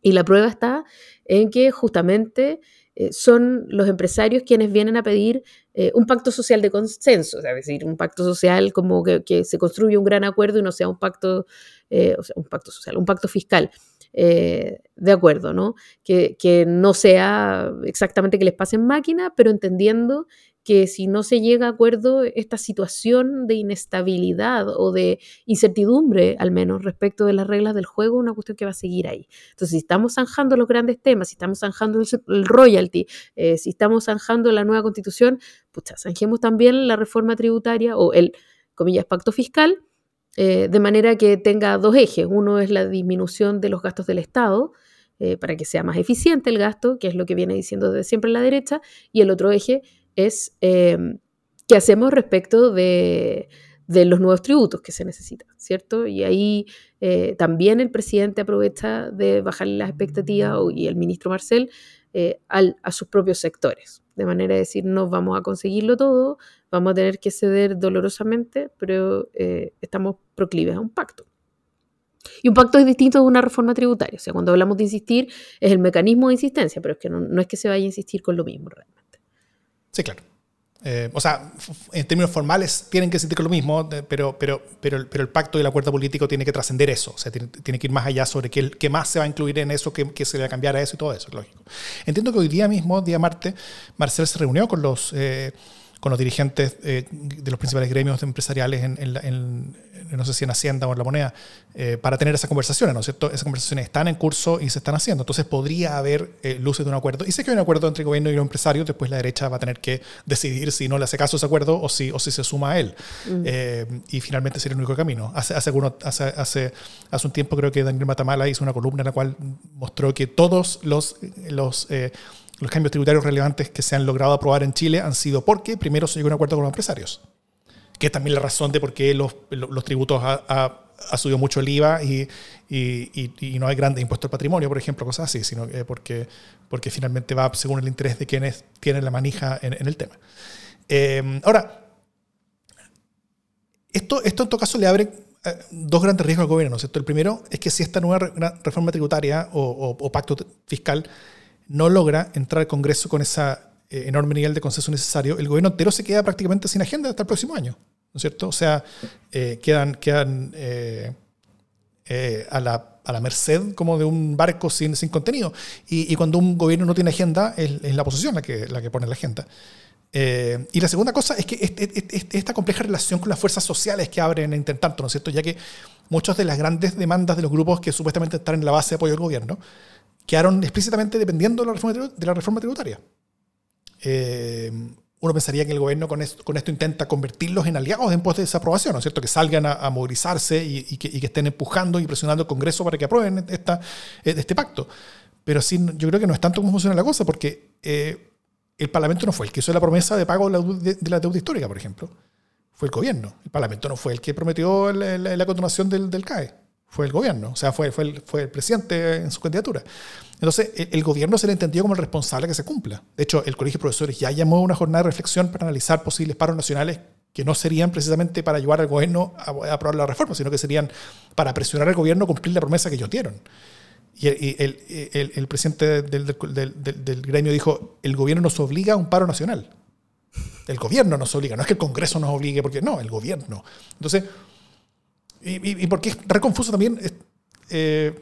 Y la prueba está en que justamente eh, son los empresarios quienes vienen a pedir eh, un pacto social de consenso, es decir, un pacto social como que, se construye un gran acuerdo y no sea un pacto, o sea, un pacto social, un pacto fiscal. de acuerdo, ¿no? Que, que, no sea exactamente que les pasen máquina, pero entendiendo que si no se llega a acuerdo, esta situación de inestabilidad o de incertidumbre, al menos respecto de las reglas del juego, es una cuestión que va a seguir ahí. Entonces, si estamos zanjando los grandes temas, si estamos zanjando el, royalty, eh, si estamos zanjando la nueva constitución, pucha, zanjemos también la reforma tributaria o el, comillas, pacto fiscal, eh, de manera que tenga dos ejes. Uno es la disminución de los gastos del Estado, eh, para que sea más eficiente el gasto, que es lo que viene diciendo desde siempre la derecha, y el otro eje es em, qué hacemos respecto de, los nuevos tributos que se necesitan, ¿cierto? Y ahí eh, también el presidente aprovecha de bajar las expectativas y el ministro Marcel eh, a sus propios sectores, de manera de decir, no vamos a conseguirlo todo, vamos a tener que ceder dolorosamente, pero eh, estamos proclives a un pacto. Y un pacto es distinto de una reforma tributaria. O sea, cuando hablamos de insistir, es el mecanismo de insistencia, pero es que no, no es que se vaya a insistir con lo mismo realmente. Sí, claro. Eh, o sea, en términos formales tienen que sentir lo mismo, pero, pero, pero, pero el pacto y el acuerdo político tiene que trascender eso, o sea, tiene, que ir más allá sobre qué, qué, más se va a incluir en eso, qué, se le va a cambiar a eso y todo eso, lógico. Entiendo que hoy día mismo, día martes, Marcel se reunió con los, eh, con los dirigentes eh, de los principales gremios empresariales en, en, no sé si en Hacienda o en la moneda, eh, para tener esas conversaciones, ¿no es cierto? Esas conversaciones están en curso y se están haciendo. Entonces podría haber eh, luces de un acuerdo. Y sé que hay un acuerdo entre el gobierno y los empresarios, después la derecha va a tener que decidir si no le hace caso a ese acuerdo o si, o si se suma a él. Mm. Y finalmente sería el único camino. Hace, hace, hace, hace, hace, un tiempo creo que Daniel Matamala hizo una columna en la cual mostró que todos los... los los cambios tributarios relevantes que se han logrado aprobar en Chile han sido porque primero se llegó a un acuerdo con los empresarios que es también la razón de por qué los, los tributos ha, subido mucho el IVA y, y, no hay grandes impuestos al patrimonio, por ejemplo, cosas así, sino porque, porque finalmente va según el interés de quienes tienen la manija en, el tema. Em, ahora, esto, esto en todo caso le abre eh, dos grandes riesgos al gobierno, ¿no es cierto? El primero es que si esta nueva reforma tributaria o, pacto fiscal no logra entrar al Congreso con esa eh, enorme nivel de consenso necesario, el gobierno entero se queda prácticamente sin agenda hasta el próximo año, ¿no es cierto? O sea, eh, quedan, quedan eh, a, la, a, la, merced como de un barco sin, sin contenido. Y, y, cuando un gobierno no tiene agenda, es, la oposición la que, la que pone la agenda. y la segunda cosa es que esta compleja relación con las fuerzas sociales que abren en tanto, ¿no es cierto? Ya que muchas de las grandes demandas de los grupos que supuestamente están en la base de apoyo del gobierno quedaron explícitamente dependiendo de la reforma, de la reforma tributaria. Eh, uno pensaría que el gobierno con esto, con esto, intenta convertirlos en aliados después de desaprobación, ¿no es cierto? Que salgan a, movilizarse y, que, estén empujando y presionando al Congreso para que aprueben esta, eh, este pacto. Pero sí, yo creo que no es tanto como funciona la cosa, porque eh, el Parlamento no fue el que hizo la promesa de pago de, la deuda histórica, por ejemplo. Fue el gobierno. El Parlamento no fue el que prometió la, continuación del, del CAE fue el gobierno, o sea, fue, fue, el, fue el presidente en su candidatura. Entonces, el, gobierno se le entendió como el responsable que se cumpla. De hecho, el Colegio de Profesores ya llamó una jornada de reflexión para analizar posibles paros nacionales que no serían precisamente para ayudar al gobierno a, aprobar la reforma, sino que serían para presionar al gobierno a cumplir la promesa que ellos dieron. Y el, el, el presidente del, del, del, gremio dijo, el gobierno nos obliga a un paro nacional. El gobierno nos obliga, no es que el Congreso nos obligue, porque no, el gobierno. Entonces, y, y, porque es re confuso también, eh,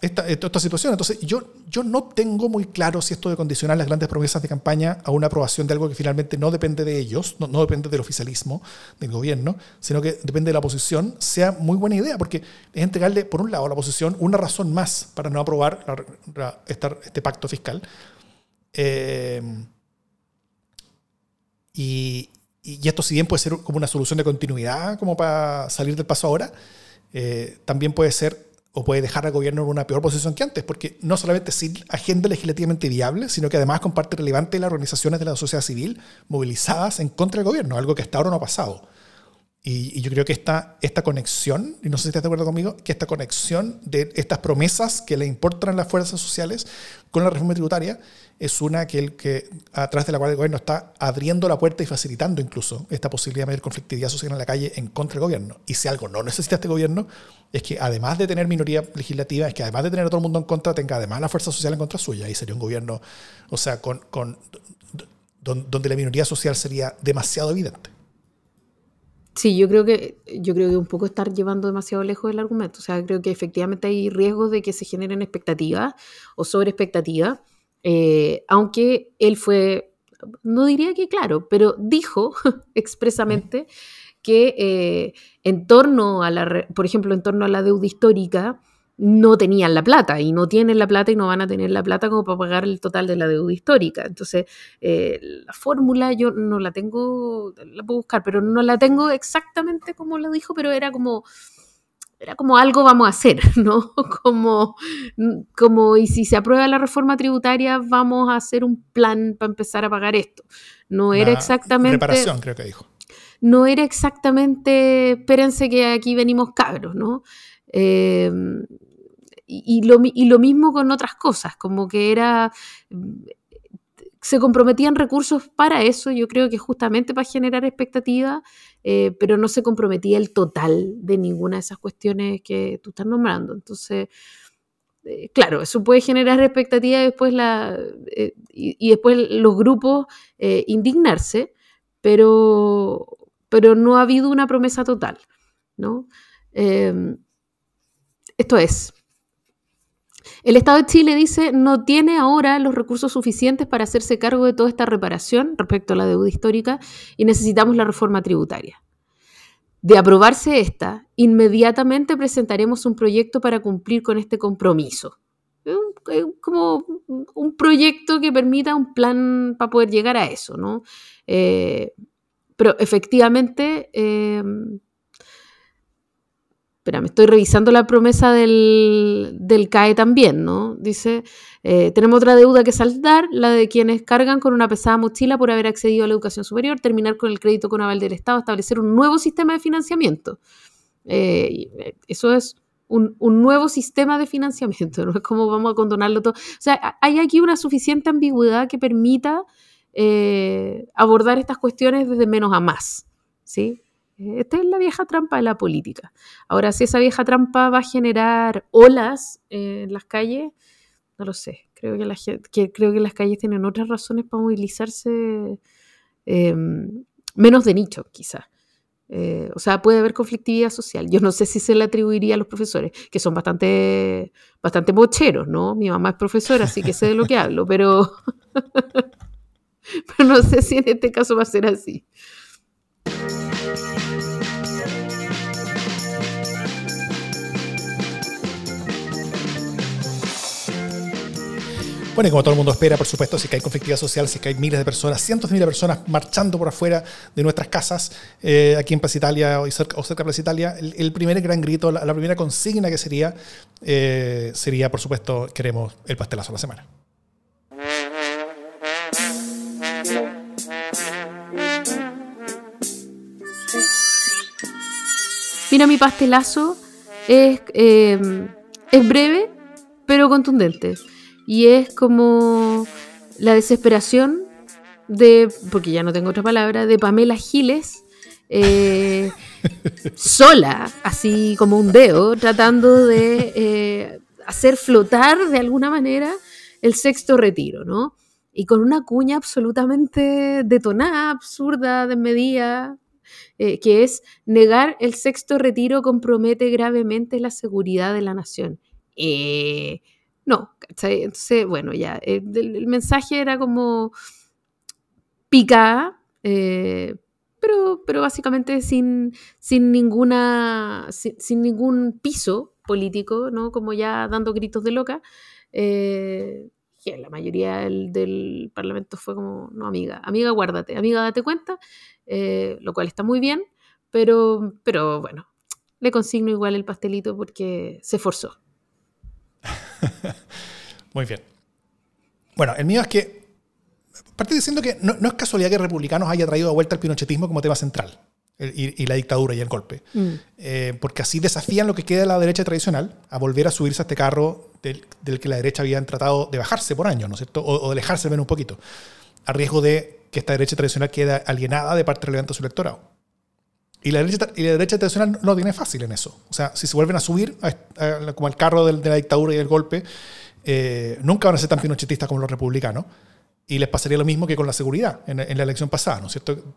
esta, esta, situación. Entonces, yo, yo no tengo muy claro si esto de condicionar las grandes promesas de campaña a una aprobación de algo que finalmente no depende de ellos, no, depende del oficialismo, del gobierno, sino que depende de la oposición, sea muy buena idea, porque es entregarle, por un lado, a la oposición una razón más para no aprobar este pacto fiscal. Eh, y, y, esto, si bien puede ser como una solución de continuidad, como para salir del paso ahora, eh, también puede ser o puede dejar al gobierno en una peor posición que antes, porque no solamente sin agenda legislativamente viable, sino que además comparte relevante las organizaciones de la sociedad civil movilizadas en contra del gobierno, algo que hasta ahora no ha pasado. Y, yo creo que esta, esta conexión, y no sé si estás de acuerdo conmigo, que esta conexión de estas promesas que le importan las fuerzas sociales con la reforma tributaria es una que, el, que a través de la cual el gobierno está abriendo la puerta y facilitando incluso esta posibilidad de mayor conflictividad social en la calle en contra del gobierno. Y si algo no necesita este gobierno, es que además de tener minoría legislativa, es que además de tener a todo el mundo en contra, tenga además la fuerza social en contra suya. Y sería un gobierno, o sea, con, con donde la minoría social sería demasiado evidente. Sí, yo creo que yo creo que un poco estar llevando demasiado lejos el argumento. O sea, creo que efectivamente hay riesgos de que se generen expectativas o sobre expectativas eh, aunque él fue, no diría que claro, pero dijo expresamente que eh, en torno a la, por ejemplo, en torno a la deuda histórica, no tenían la plata y no tienen la plata y no van a tener la plata como para pagar el total de la deuda histórica. Entonces, eh, la fórmula yo no la tengo, la puedo buscar, pero no la tengo exactamente como lo dijo, pero era como era como algo vamos a hacer, ¿no? Como, como, y si se aprueba la reforma tributaria, vamos a hacer un plan para empezar a pagar esto. No era exactamente... Reparación, creo que dijo. No era exactamente, espérense que aquí venimos cabros, ¿no? Em, y, lo, y lo mismo con otras cosas, como que era se comprometían recursos para eso, yo creo que justamente para generar expectativa, eh, pero no se comprometía el total de ninguna de esas cuestiones que tú estás nombrando. Entonces, eh, claro, eso puede generar expectativa después la, eh, y, después los grupos indignarse, pero, pero no ha habido una promesa total. ¿no? Esto es, el Estado de Chile dice no tiene ahora los recursos suficientes para hacerse cargo de toda esta reparación respecto a la deuda histórica y necesitamos la reforma tributaria. De aprobarse esta, inmediatamente presentaremos un proyecto para cumplir con este compromiso. Como un proyecto que permita un plan para poder llegar a eso, ¿no? Eh, pero efectivamente, eh, Espera, me estoy revisando la promesa del, CAE también, ¿no? Dice, eh, tenemos otra deuda que saldar, la de quienes cargan con una pesada mochila por haber accedido a la educación superior, terminar con el crédito con aval del Estado, establecer un nuevo sistema de financiamiento. Eh, eh, eso es un, nuevo sistema de financiamiento, no es como vamos a condonarlo todo. O sea, hay aquí una suficiente ambigüedad que permita abordar estas cuestiones desde menos a más, ¿sí? Esta es la vieja trampa de la política. Ahora, si esa vieja trampa va a generar olas en las calles, no lo sé. Creo que, la, creo que las calles tienen otras razones para movilizarse em, menos de nicho, quizás. Eh, o sea, puede haber conflictividad social. Yo no sé si se le atribuiría a los profesores, que son bastante, bastante mocheros, ¿no? Mi mamá es profesora, así que sé de lo que hablo, pero, pero no sé si en este caso va a ser así. Bueno, y como todo el mundo espera, por supuesto, si que hay conflictividad social, si que hay miles de personas, cientos de miles de personas marchando por afuera de nuestras casas, eh, aquí en Plaza Italia o cerca, o cerca de Plaza Italia, el, primer gran grito, la, primera consigna que sería, eh, sería, por supuesto, queremos el pastelazo de la semana. Mira, mi pastelazo es, eh, es breve, pero contundente y es como la desesperación de, porque ya no tengo otra palabra, de Pamela Giles, eh, sola, así como un dedo, tratando de eh, hacer flotar de alguna manera el sexto retiro, ¿no? Y con una cuña absolutamente detonada, absurda, desmedida, eh, que es negar el sexto retiro compromete gravemente la seguridad de la nación. No, Entonces, bueno, ya, el, mensaje era como picada, pero, pero básicamente sin, sin ninguna, sin, ningún piso político, ¿no? Como ya dando gritos de loca. Eh, la mayoría del, Parlamento fue como, no, amiga, amiga, guárdate, amiga, date cuenta, eh, lo cual está muy bien, pero, pero bueno, le consigno igual el pastelito porque se esforzó. muy bien. Bueno, el mío es que Parte diciendo que no, es casualidad que republicanos haya traído de vuelta el pinochetismo como tema central y, la dictadura y el golpe. Mm. Eh, porque así desafían lo que queda de la derecha tradicional a volver a subirse a este carro del, que la derecha había tratado de bajarse por años, ¿no es cierto? O, de alejarse menos un poquito, a riesgo de que esta derecha tradicional quede alienada de parte relevante de su electorado. Y la, derecha, y la derecha tradicional no tiene fácil en eso. O sea, si se vuelven a subir como el carro de, la dictadura y el golpe, eh, nunca van a ser tan pinochetistas como los republicanos. Y les pasaría lo mismo que con la seguridad en, la elección pasada, ¿no es cierto?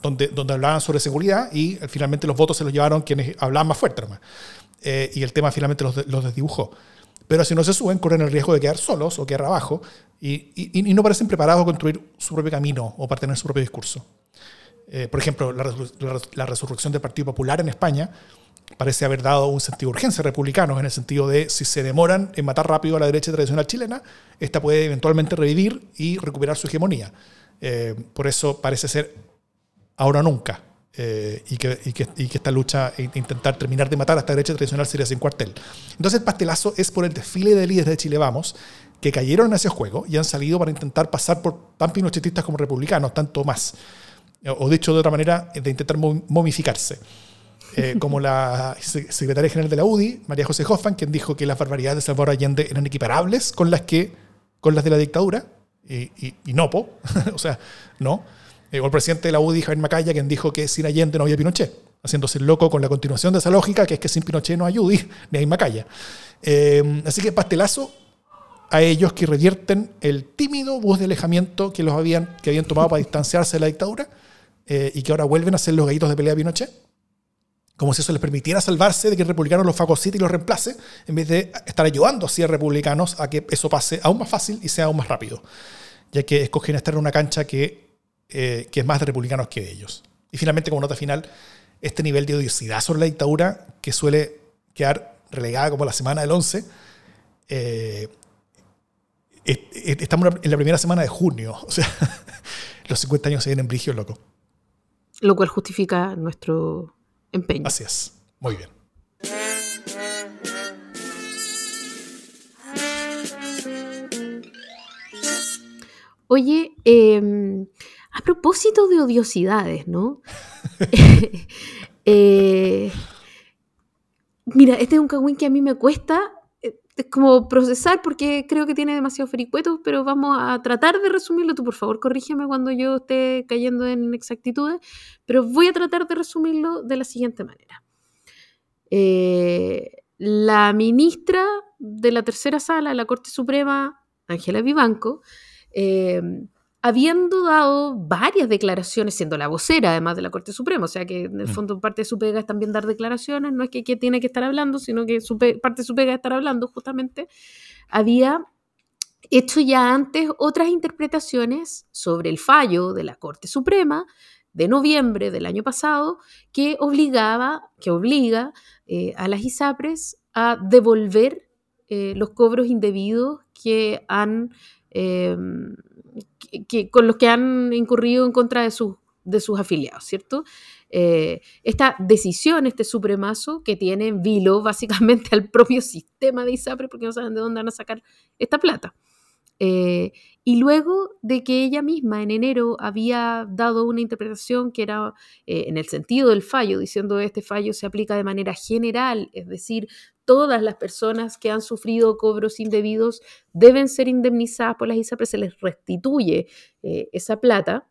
Donde, donde hablaban sobre seguridad y finalmente los votos se los llevaron quienes hablaban más fuerte, nomás. Eh, y el tema finalmente los, los, desdibujó. Pero si no se suben, corren el riesgo de quedar solos o quedar abajo y, y, no parecen preparados a construir su propio camino o para tener su propio discurso. Eh, por ejemplo, la, la, resurrección del Partido Popular en España parece haber dado un sentido de urgencia a republicanos, en el sentido de si se demoran en matar rápido a la derecha tradicional chilena, esta puede eventualmente revivir y recuperar su hegemonía. Eh, por eso parece ser ahora o nunca. Eh, y, que, y, que, y, que, esta lucha e intentar terminar de matar a esta derecha tradicional sería sin cuartel. Entonces el pastelazo es por el desfile de líderes de Chile Vamos que cayeron en ese juego y han salido para intentar pasar por tan pinochetistas como republicanos, tanto más. O dicho de otra manera, de intentar momificarse. Eh, como la secretaria general de la UDI, María José Hoffman, quien dijo que las barbaridades de Salvador Allende eran equiparables con las, que, con las de la dictadura, y, y, no, po. o sea, no. Eh, o el presidente de la UDI, Javier Macaya, quien dijo que sin Allende no había Pinochet, haciéndose loco con la continuación de esa lógica, que es que sin Pinochet no hay UDI, ni hay Macaya. Eh, así que pastelazo a ellos que revierten el tímido bus de alejamiento que los habían, que habían tomado para distanciarse de la dictadura y que ahora vuelven a ser los gallitos de pelea de Pinochet como si eso les permitiera salvarse de que el republicano los fagocite y los reemplace, en vez de estar ayudando así a republicanos a que eso pase aún más fácil y sea aún más rápido, ya que escogen estar en una cancha que, eh, que es más de republicanos que de ellos. Y finalmente, como nota final, este nivel de odiosidad sobre la dictadura, que suele quedar relegada como la semana del 11, eh, estamos en la primera semana de junio, o sea, los 50 años se vienen brigios, loco. Lo cual justifica nuestro empeño. Así es. Muy bien. Oye, em, a propósito de odiosidades, ¿no? Eh, mira, este es un cagüín que a mí me cuesta como procesar porque creo que tiene demasiados fericuetos, pero vamos a tratar de resumirlo. Tú, por favor, corrígeme cuando yo esté cayendo en inexactitudes, pero voy a tratar de resumirlo de la siguiente manera. Eh, la ministra de la tercera sala de la Corte Suprema, Ángela Vivanco, eh, habiendo dado varias declaraciones, siendo la vocera además de la Corte Suprema, o sea que en el mm. fondo parte de su pega es también dar declaraciones, no es que, tiene que estar hablando, sino que parte de su pega es estar hablando justamente, había hecho ya antes otras interpretaciones sobre el fallo de la Corte Suprema, de noviembre del año pasado que obligaba, que obliga eh, a las ISAPRES a devolver eh, los cobros indebidos que han, em, que, con los que han incurrido en contra de sus, de sus afiliados, ¿cierto? Eh, esta decisión, este supremazo que tiene en vilo básicamente al propio sistema de ISAPRES porque no saben de dónde van a sacar esta plata. Eh, y luego de que ella misma en enero había dado una interpretación que era eh, en el sentido del fallo, diciendo que este fallo se aplica de manera general, es decir, todas las personas que han sufrido cobros indebidos deben ser indemnizadas por las ISAPRES, se les restituye eh, esa plata,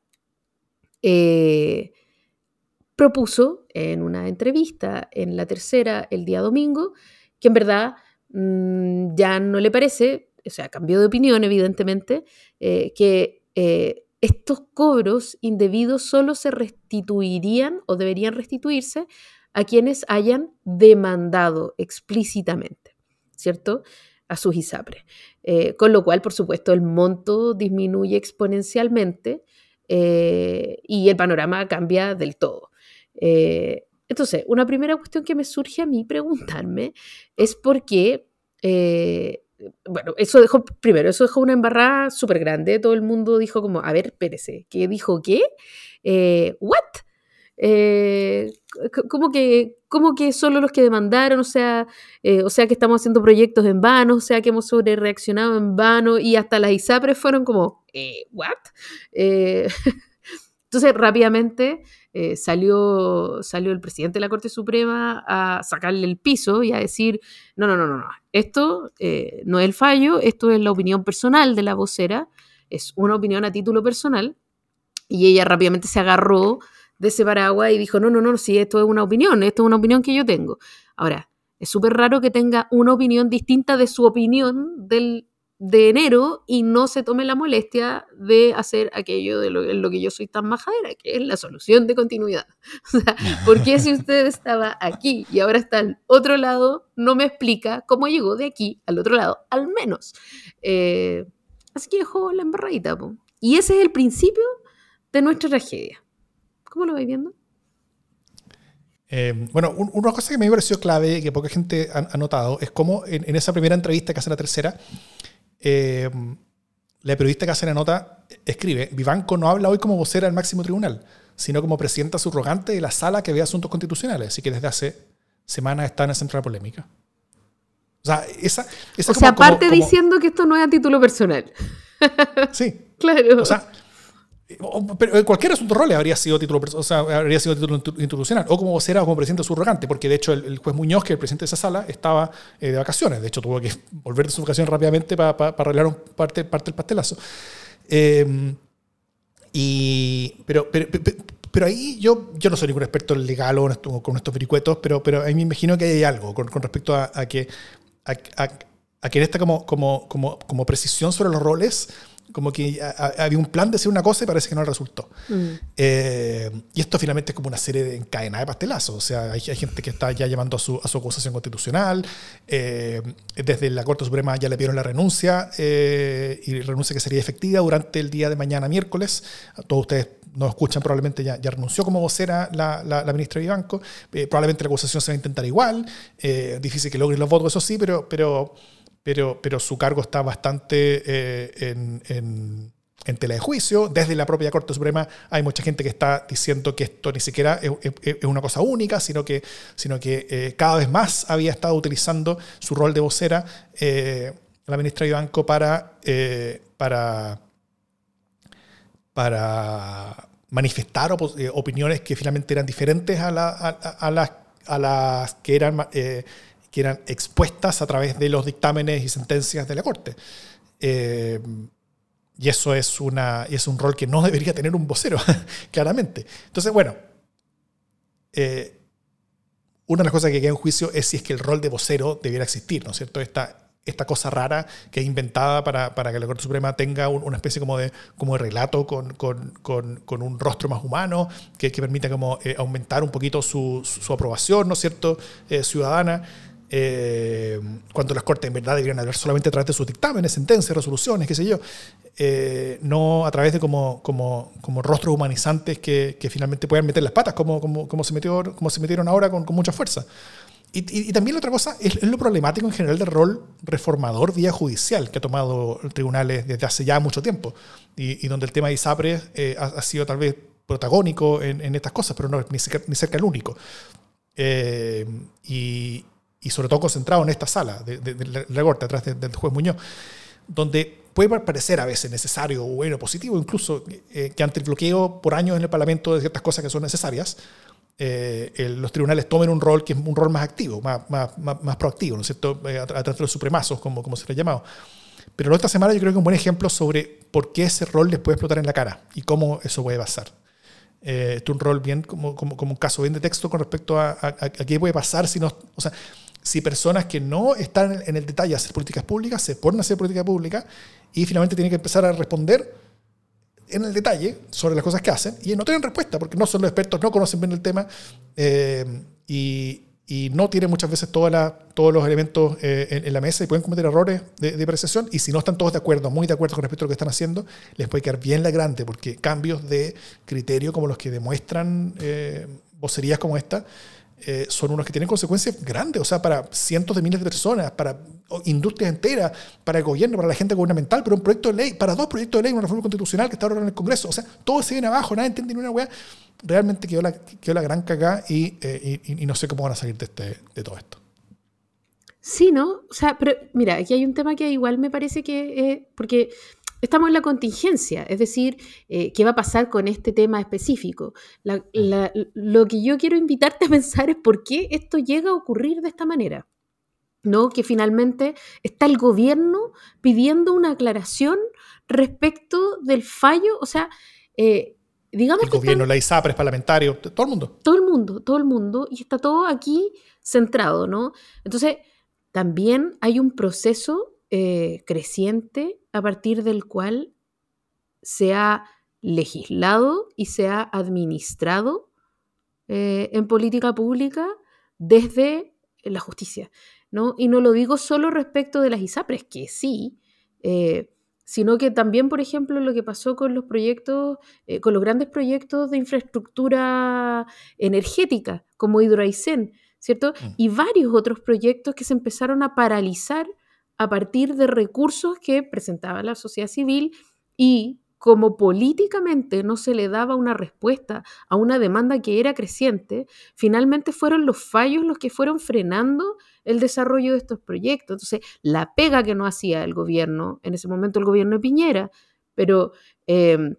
propuso en una entrevista en la tercera el día domingo que en verdad mm, ya no le parece o sea, cambió de opinión, evidentemente, eh, que eh, estos cobros indebidos solo se restituirían o deberían restituirse a quienes hayan demandado explícitamente. ¿cierto? A sus ISAPRES. Eh, con lo cual, por supuesto, el monto disminuye exponencialmente eh, y el panorama cambia del todo. Eh, entonces, una primera cuestión que me surge a mí preguntarme es por qué, bueno, eso dejó, primero, eso dejó una embarrada súper grande, todo el mundo dijo como, a ver, espérese, ¿qué dijo qué? ¿What? Eh, como que, como que solo los que demandaron, o sea, eh, o sea que estamos haciendo proyectos en vano, o sea que hemos sobre reaccionado en vano y hasta las ISAPRES fueron como, eh, ¿what? entonces rápidamente salió, salió el presidente de la Corte Suprema a sacarle el piso y a decir, no, no, no, no, no, esto no es el fallo, esto es la opinión personal de la vocera, es una opinión a título personal y ella rápidamente se agarró de ese paraguas y dijo, no, no, no, si esto es una opinión, esto es una opinión que yo tengo. Ahora, es súper raro que tenga una opinión distinta de su opinión del, de enero y no se tome la molestia de hacer aquello de lo, que yo soy tan majadera, que es la solución de continuidad. O sea, ¿por qué si usted estaba aquí y ahora está al otro lado, no me explica cómo llegó de aquí al otro lado, al menos? Eh, así que dejó la embarradita. Y ese es el principio de nuestra tragedia. ¿Cómo lo vais viendo? Eh, bueno, una cosa que me pareció clave, que poca gente ha, notado, es cómo en, esa primera entrevista que hace la tercera, eh, la periodista que hace la nota escribe, Vivanco no habla hoy como vocera del máximo tribunal, sino como presidenta subrogante de la sala que ve asuntos constitucionales, así que desde hace semanas está en el centro de la polémica. O sea, esa, esa o sea aparte diciendo que esto no es a título personal. Sí. claro. O sea, pero cualquier asunto rol habría sido título, o sea, habría sido título institucional, o como vocera o como presidente subrogante, porque de hecho el, juez Muñoz, que es el presidente de esa sala, estaba eh, de vacaciones. De hecho, tuvo que volver de su vacaciones rápidamente para arreglar parte, parte del pastelazo. Em, y, pero, pero, pero, ahí yo, yo no soy ningún experto legal o con estos vericuetos, pero, pero ahí me imagino que hay algo con, con respecto a, que, a, a, que en esta como, como, como, como precisión sobre los roles como que había un plan de hacer una cosa y parece que no resultó. Mm. Eh, y esto finalmente es como una serie de encadenada de pastelazos. O sea, hay, gente que está ya llamando a su, a su acusación constitucional. Eh, desde la Corte Suprema ya le pidieron la renuncia eh, y renuncia que sería efectiva durante el día de mañana, miércoles. Todos ustedes nos escuchan, probablemente ya, ya renunció como vocera la, la, la ministra Vivanco. probablemente la acusación se va a intentar igual. difícil que logre los votos, eso sí, pero. pero pero, pero su cargo está bastante eh, en, en, tela de juicio. Desde la propia Corte Suprema hay mucha gente que está diciendo que esto ni siquiera es, una cosa única, sino que, sino que eh, cada vez más había estado utilizando su rol de vocera eh, la ministra Ibanco para, para, para manifestar opiniones que finalmente eran diferentes a, la, a, las, a las que eran que eran expuestas a través de los dictámenes y sentencias de la Corte. Eh, y eso es, una, es un rol que no debería tener un vocero, claramente. Entonces, bueno, eh, una de las cosas que queda en juicio es si es que el rol de vocero debiera existir, ¿no es cierto? Esta, esta cosa rara que es inventada para, para que la Corte Suprema tenga una especie como de, como de relato con, con, con, un rostro más humano, que, que permita como eh, aumentar un poquito su, su, aprobación, ¿no es cierto?, ciudadana. Eh, cuando las cortes en verdad deberían hablar solamente a través de sus dictámenes, sentencias, resoluciones, qué sé yo, eh, no a través de como, como, como rostros humanizantes que, que, finalmente puedan meter las patas, como, como, como, se, metió, como se metieron ahora con, con mucha fuerza. Y, y, también la otra cosa es, lo problemático en general del rol reformador vía judicial que ha tomado tribunales desde hace ya mucho tiempo y, donde el tema de ISAPRES eh, ha, sido tal vez protagónico en, en, estas cosas, pero no es ni cerca, ni cerca el único. y, y sobre todo concentrado en esta sala de, de, la Corte, atrás del juez Muñoz, donde puede parecer a veces necesario o bueno, positivo incluso, eh, que ante el bloqueo por años en el Parlamento de ciertas cosas que son necesarias, eh, los tribunales tomen un rol que es un rol más activo, más, más, más, proactivo, ¿no es cierto?, eh, a, través de los supremazos, como, como se le ha llamado. Pero esta semana yo creo que es un buen ejemplo sobre por qué ese rol les puede explotar en la cara y cómo eso puede pasar. Eh, es un rol bien, como, como, como, un caso bien de texto con respecto a, a, a, qué puede pasar si no, o sea, si personas que no están en el detalle a hacer políticas públicas se ponen a hacer política pública y finalmente tienen que empezar a responder en el detalle sobre las cosas que hacen y no tienen respuesta porque no son los expertos, no conocen bien el tema eh, y, y no tiene muchas veces todos los elementos eh, en, la mesa y pueden cometer errores de, de, apreciación. Y si no están todos de acuerdo, muy de acuerdo con respecto a lo que están haciendo, les puede quedar bien la grande, porque cambios de criterio como los que demuestran eh, vocerías como esta eh, son unos que tienen consecuencias grandes, o sea, para cientos de miles de personas, para industrias enteras, para el gobierno, para la gente gubernamental, pero un proyecto de ley, para dos proyectos de ley, una reforma constitucional que está ahora en el Congreso. O sea, todo se viene abajo, nadie entiende ni una weá realmente quedó la, quedó la gran cagada eh, y, y, no sé cómo van a salir de, este, de todo esto. Sí, ¿no? O sea, pero mira, aquí hay un tema que igual me parece que, eh, porque estamos en la contingencia, es decir, eh, ¿qué va a pasar con este tema específico? La, lo que yo quiero invitarte a pensar es por qué esto llega a ocurrir de esta manera. ¿no? Que finalmente está el gobierno pidiendo una aclaración respecto del fallo, o sea, eh, Digamos el gobierno, la ISAPRES, parlamentario, todo el mundo. Todo el mundo, todo el mundo. Y está todo aquí centrado, ¿no? Entonces, también hay un proceso eh, creciente a partir del cual se ha legislado y se ha administrado eh, en política pública desde la justicia, ¿no? Y no lo digo solo respecto de las ISAPRES, que sí, eh, sino que también, por ejemplo, lo que pasó con los proyectos, eh, con los grandes proyectos de infraestructura energética, como Hidroaicén, ¿cierto? Mm. Y varios otros proyectos que se empezaron a paralizar a partir de recursos que presentaba la sociedad civil y como políticamente no se le daba una respuesta a una demanda que era creciente, finalmente fueron los fallos los que fueron frenando el desarrollo de estos proyectos. Entonces, la pega que no hacía el gobierno, en ese momento el gobierno de Piñera, pero, em,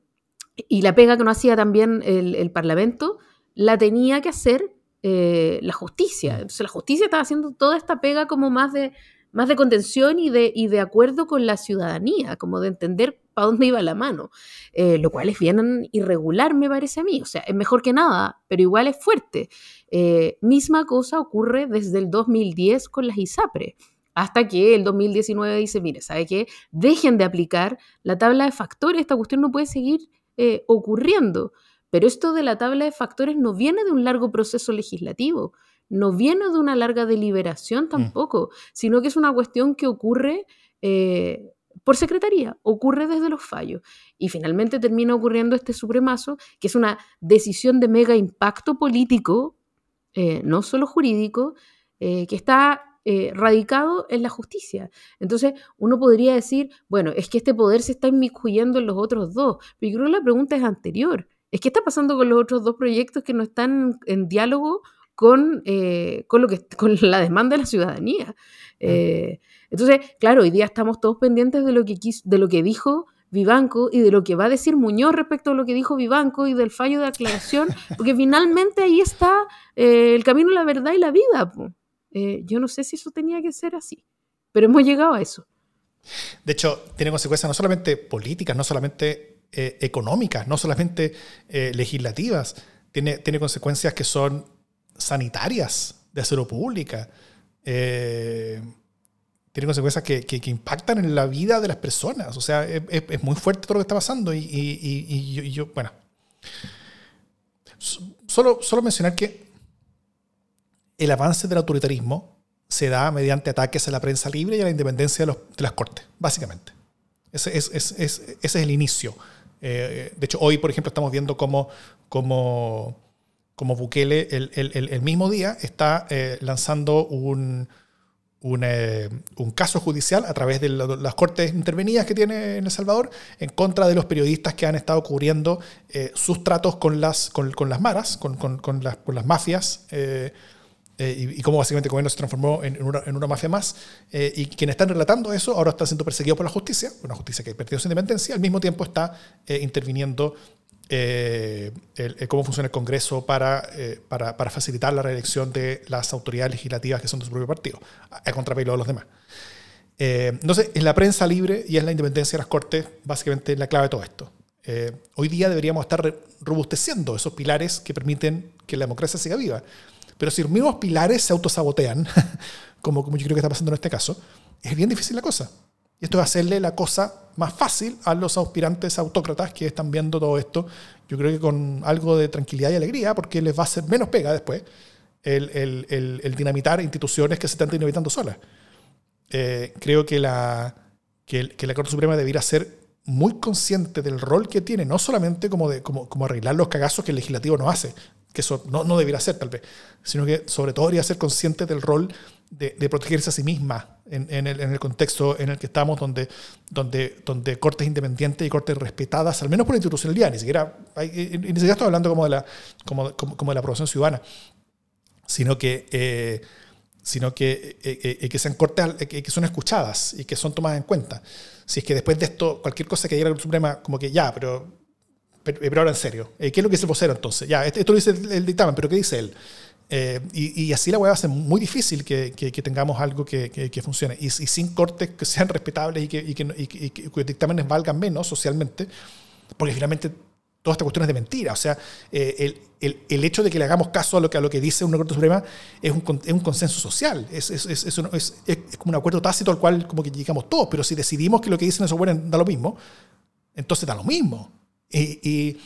y la pega que no hacía también el, Parlamento, la tenía que hacer eh, la justicia. Entonces, la justicia estaba haciendo toda esta pega como más de más de contención y de, y de acuerdo con la ciudadanía, como de entender para dónde iba la mano, eh, lo cual es bien irregular, me parece a mí. O sea, es mejor que nada, pero igual es fuerte. Eh, misma cosa ocurre desde el 2010 con las ISAPRE, hasta que el 2019 dice, mire, ¿sabe qué? Dejen de aplicar la tabla de factores, esta cuestión no puede seguir eh, ocurriendo. Pero esto de la tabla de factores no viene de un largo proceso legislativo, no viene de una larga deliberación mm. tampoco, sino que es una cuestión que ocurre eh, por secretaría, ocurre desde los fallos. Y finalmente termina ocurriendo este supremazo, que es una decisión de mega impacto político, eh, no solo jurídico, eh, que está radicado en la justicia. Entonces, uno podría decir, bueno, es que este poder se está inmiscuyendo en los otros dos, pero yo creo que la pregunta es anterior. Es qué está pasando con los otros dos proyectos que no están en diálogo con, eh, con, lo que, con la demanda de la ciudadanía. Eh, entonces, claro, hoy día estamos todos pendientes de lo, que de lo que dijo Vivanco y de lo que va a decir Muñoz respecto a lo que dijo Vivanco y del fallo de aclaración, porque finalmente ahí está eh, el camino, la verdad y la vida. yo no sé si eso tenía que ser así, pero hemos llegado a eso. De hecho, tiene consecuencias no solamente políticas, no solamente económicas, no solamente legislativas, tiene, tiene consecuencias que son sanitarias de acero pública. Eh, tiene consecuencias que, que, impactan en la vida de las personas. O sea, es, muy fuerte todo lo que está pasando. Y, y, yo, bueno, solo, solo mencionar que el avance del autoritarismo se da mediante ataques a la prensa libre y a la independencia de, los, de las cortes, básicamente. Ese es, es, ese es el inicio. Eh, de hecho, hoy, por ejemplo, estamos viendo cómo, cómo como Bukele el, el, el mismo día está eh, lanzando un, un, eh, un, caso judicial a través de las cortes intervenidas que tiene en El Salvador en contra de los periodistas que han estado cubriendo eh, sus tratos con las, con, con las maras, con, con, las, con las mafias. y, y, cómo básicamente el se transformó en, una, en una, mafia más. y quienes están relatando eso ahora están siendo perseguidos por la justicia, una justicia que perdido su independencia, al mismo tiempo está interviniendo eh, cómo funciona el Congreso para, eh, para, para, facilitar la reelección de las autoridades legislativas que son de su propio partido, a contrapelo de los demás. Eh, entonces, es la prensa libre y es la independencia de las Cortes básicamente la clave de todo esto. Eh, hoy día deberíamos estar robusteciendo esos pilares que permiten que la democracia siga viva. Pero si los mismos pilares se autosabotean, como, como yo creo que está pasando en este caso, es bien difícil la cosa. Y esto a hacerle la cosa más fácil a los aspirantes autócratas que están viendo todo esto, yo creo que con algo de tranquilidad y alegría, porque les va a hacer menos pega después, el, dinamitar instituciones que se están dinamitando solas. Eh, creo que la, que, la Corte Suprema debiera ser muy consciente del rol que tiene, no solamente como, de, como, como arreglar los cagazos que el legislativo no hace, que eso no, no debiera ser tal vez, sino que sobre todo debería ser consciente del rol de, protegerse a sí misma en, el, contexto en el que estamos, donde, donde, donde cortes independientes y cortes respetadas, al menos por la institucionalidad, ni siquiera, ni siquiera estoy hablando como de la, como, como, de la aprobación ciudadana, sino que, eh, sino que, eh, eh, que sean cortes que son escuchadas y que son tomadas en cuenta. Si es que después de esto, cualquier cosa que llegue a la Suprema, como que ya, pero, pero, ahora en serio, ¿qué es lo que dice el vocero entonces? Ya, esto, lo dice el, dictamen, pero ¿qué dice él? y, así la web va a muy difícil que, que, tengamos algo que, que funcione. Y, y, sin cortes que sean respetables y que, y que, dictámenes valgan menos socialmente, porque finalmente toda esta cuestión es de mentira. O sea, eh, el, el, el, hecho de que le hagamos caso a lo que, a lo que dice una Corte Suprema es un, es un consenso social, es, es, es, es, como un acuerdo tácito al cual como que llegamos todos, pero si decidimos que lo que dicen esos buenos da lo mismo, entonces da lo mismo. Y,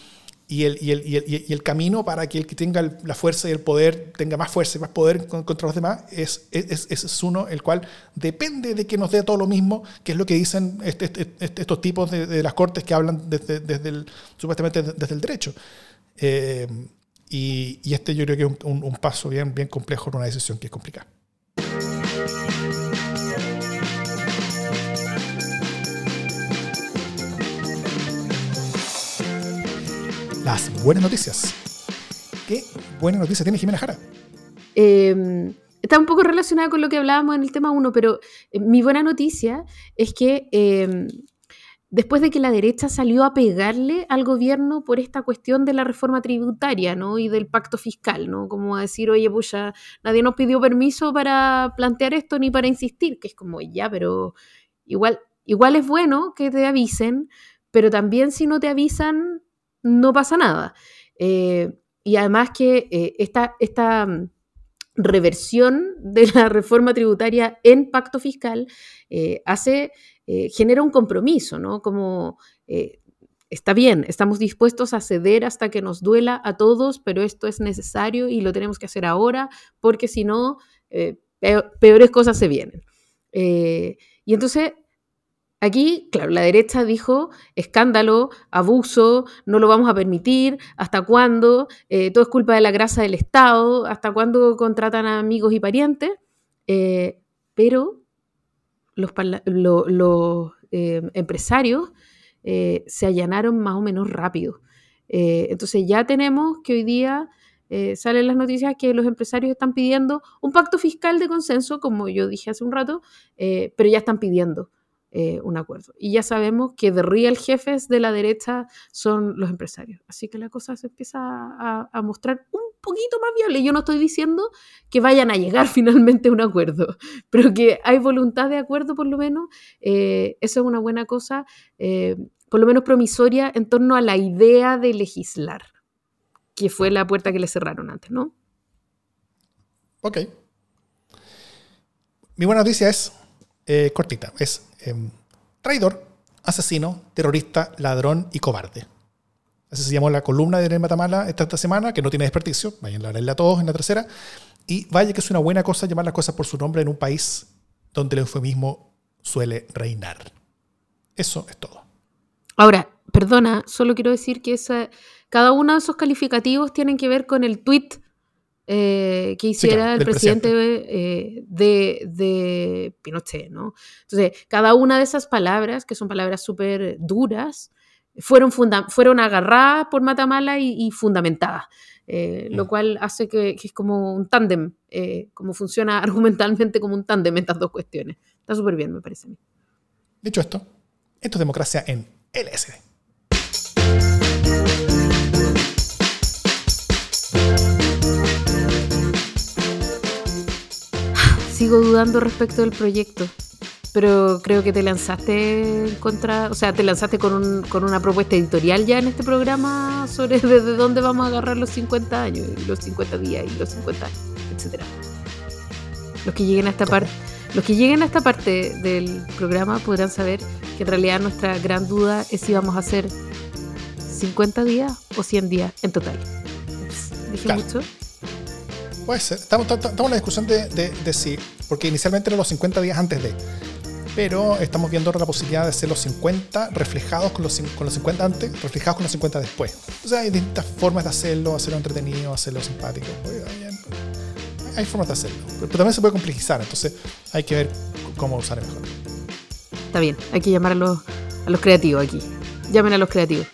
y el, y, el, y, el, y el, camino para que el que tenga la fuerza y el poder tenga más fuerza y más poder contra los demás es, es, es, uno el cual depende de que nos dé todo lo mismo, que es lo que dicen este, este, este, estos tipos de, las cortes que hablan desde, desde el, supuestamente desde el derecho. Eh, y, este yo creo que es un, un, paso bien, bien complejo en una decisión que es complicada. Las buenas noticias. ¿Qué buena noticia tiene Jimena Jara? Em, está un poco relacionada con lo que hablábamos en el tema 1, pero eh, mi buena noticia es que em, después de que la derecha salió a pegarle al gobierno por esta cuestión de la reforma tributaria ¿no? y del pacto fiscal, ¿no? como a decir, oye, pucha, nadie nos pidió permiso para plantear esto ni para insistir, que es como, ya, pero igual, igual es bueno que te avisen, pero también si no te avisan, no pasa nada. Eh, y además que eh, esta, esta, mm, reversión de la reforma tributaria en pacto fiscal eh, hace, genera un compromiso, ¿no? Como está bien, estamos dispuestos a ceder hasta que nos duela a todos, pero esto es necesario y lo tenemos que hacer ahora, porque si no, peores cosas se vienen. y entonces Aquí, claro, la derecha dijo escándalo, abuso, no lo vamos a permitir, hasta cuándo, eh, todo es culpa de la grasa del Estado, hasta cuándo contratan a amigos y parientes, eh, pero los, eh, empresarios se allanaron más o menos rápido. entonces ya tenemos que hoy día salen las noticias que los empresarios están pidiendo un pacto fiscal de consenso, como yo dije hace un rato, pero ya están pidiendo. Eh, un acuerdo. Y ya sabemos que de real jefes de la derecha son los empresarios. Así que la cosa se empieza a, mostrar un poquito más viable. Yo no estoy diciendo que vayan a llegar finalmente a un acuerdo, pero que hay voluntad de acuerdo por lo menos. Eh, eso es una buena cosa, eh, por lo menos promisoria, en torno a la idea de legislar, que fue la puerta que le cerraron antes, ¿no? Ok. Mi buena noticia es cortita, es Em, traidor, asesino, terrorista, ladrón y cobarde. Así se llamó la columna de Matamala esta, semana, que no tiene desperdicio. Vayan a leerla todos en la tercera. Y vaya que es una buena cosa llamar las cosas por su nombre en un país donde el eufemismo suele reinar. Eso es todo. Ahora, perdona, solo quiero decir que cada uno de esos calificativos tienen que ver con el tweet eh, que hiciera el presidente, eh, de, Pinochet, ¿no? Entonces, cada una de esas palabras, que son palabras súper duras, fueron, fueron agarradas por Matamala y, fundamentadas, eh, lo mm. cual hace que, es como un tándem, como funciona argumentalmente como un tándem estas dos cuestiones. Está súper bien, me parece a mí. Dicho esto, esto es democracia en LSD. Sigo dudando respecto del proyecto. Pero creo que te lanzaste contra, o sea, te lanzaste con, con una propuesta editorial ya en este programa sobre desde dónde vamos a agarrar los 50 años, los 50 días y los 50 años, etcétera. Los que lleguen a esta parte, los que lleguen a esta parte del programa podrán saber que en realidad nuestra gran duda es si vamos a hacer 50 días o 100 días en total. ¿Dije mucho? Puede ser. Estamos, estamos en la discusión de, de, de si, porque inicialmente eran los 50 días antes de pero estamos viendo la posibilidad de hacer los 50 reflejados con los, con los 50 antes, reflejados con los 50 después. O sea, hay distintas formas de hacerlo, hacerlo entretenido, hacerlo simpático. Hay formas de hacerlo, pero también se puede complejizar, entonces hay que ver cómo usar mejor. Está bien, hay que llamar a los, a los creativos aquí. Llamen a los creativos.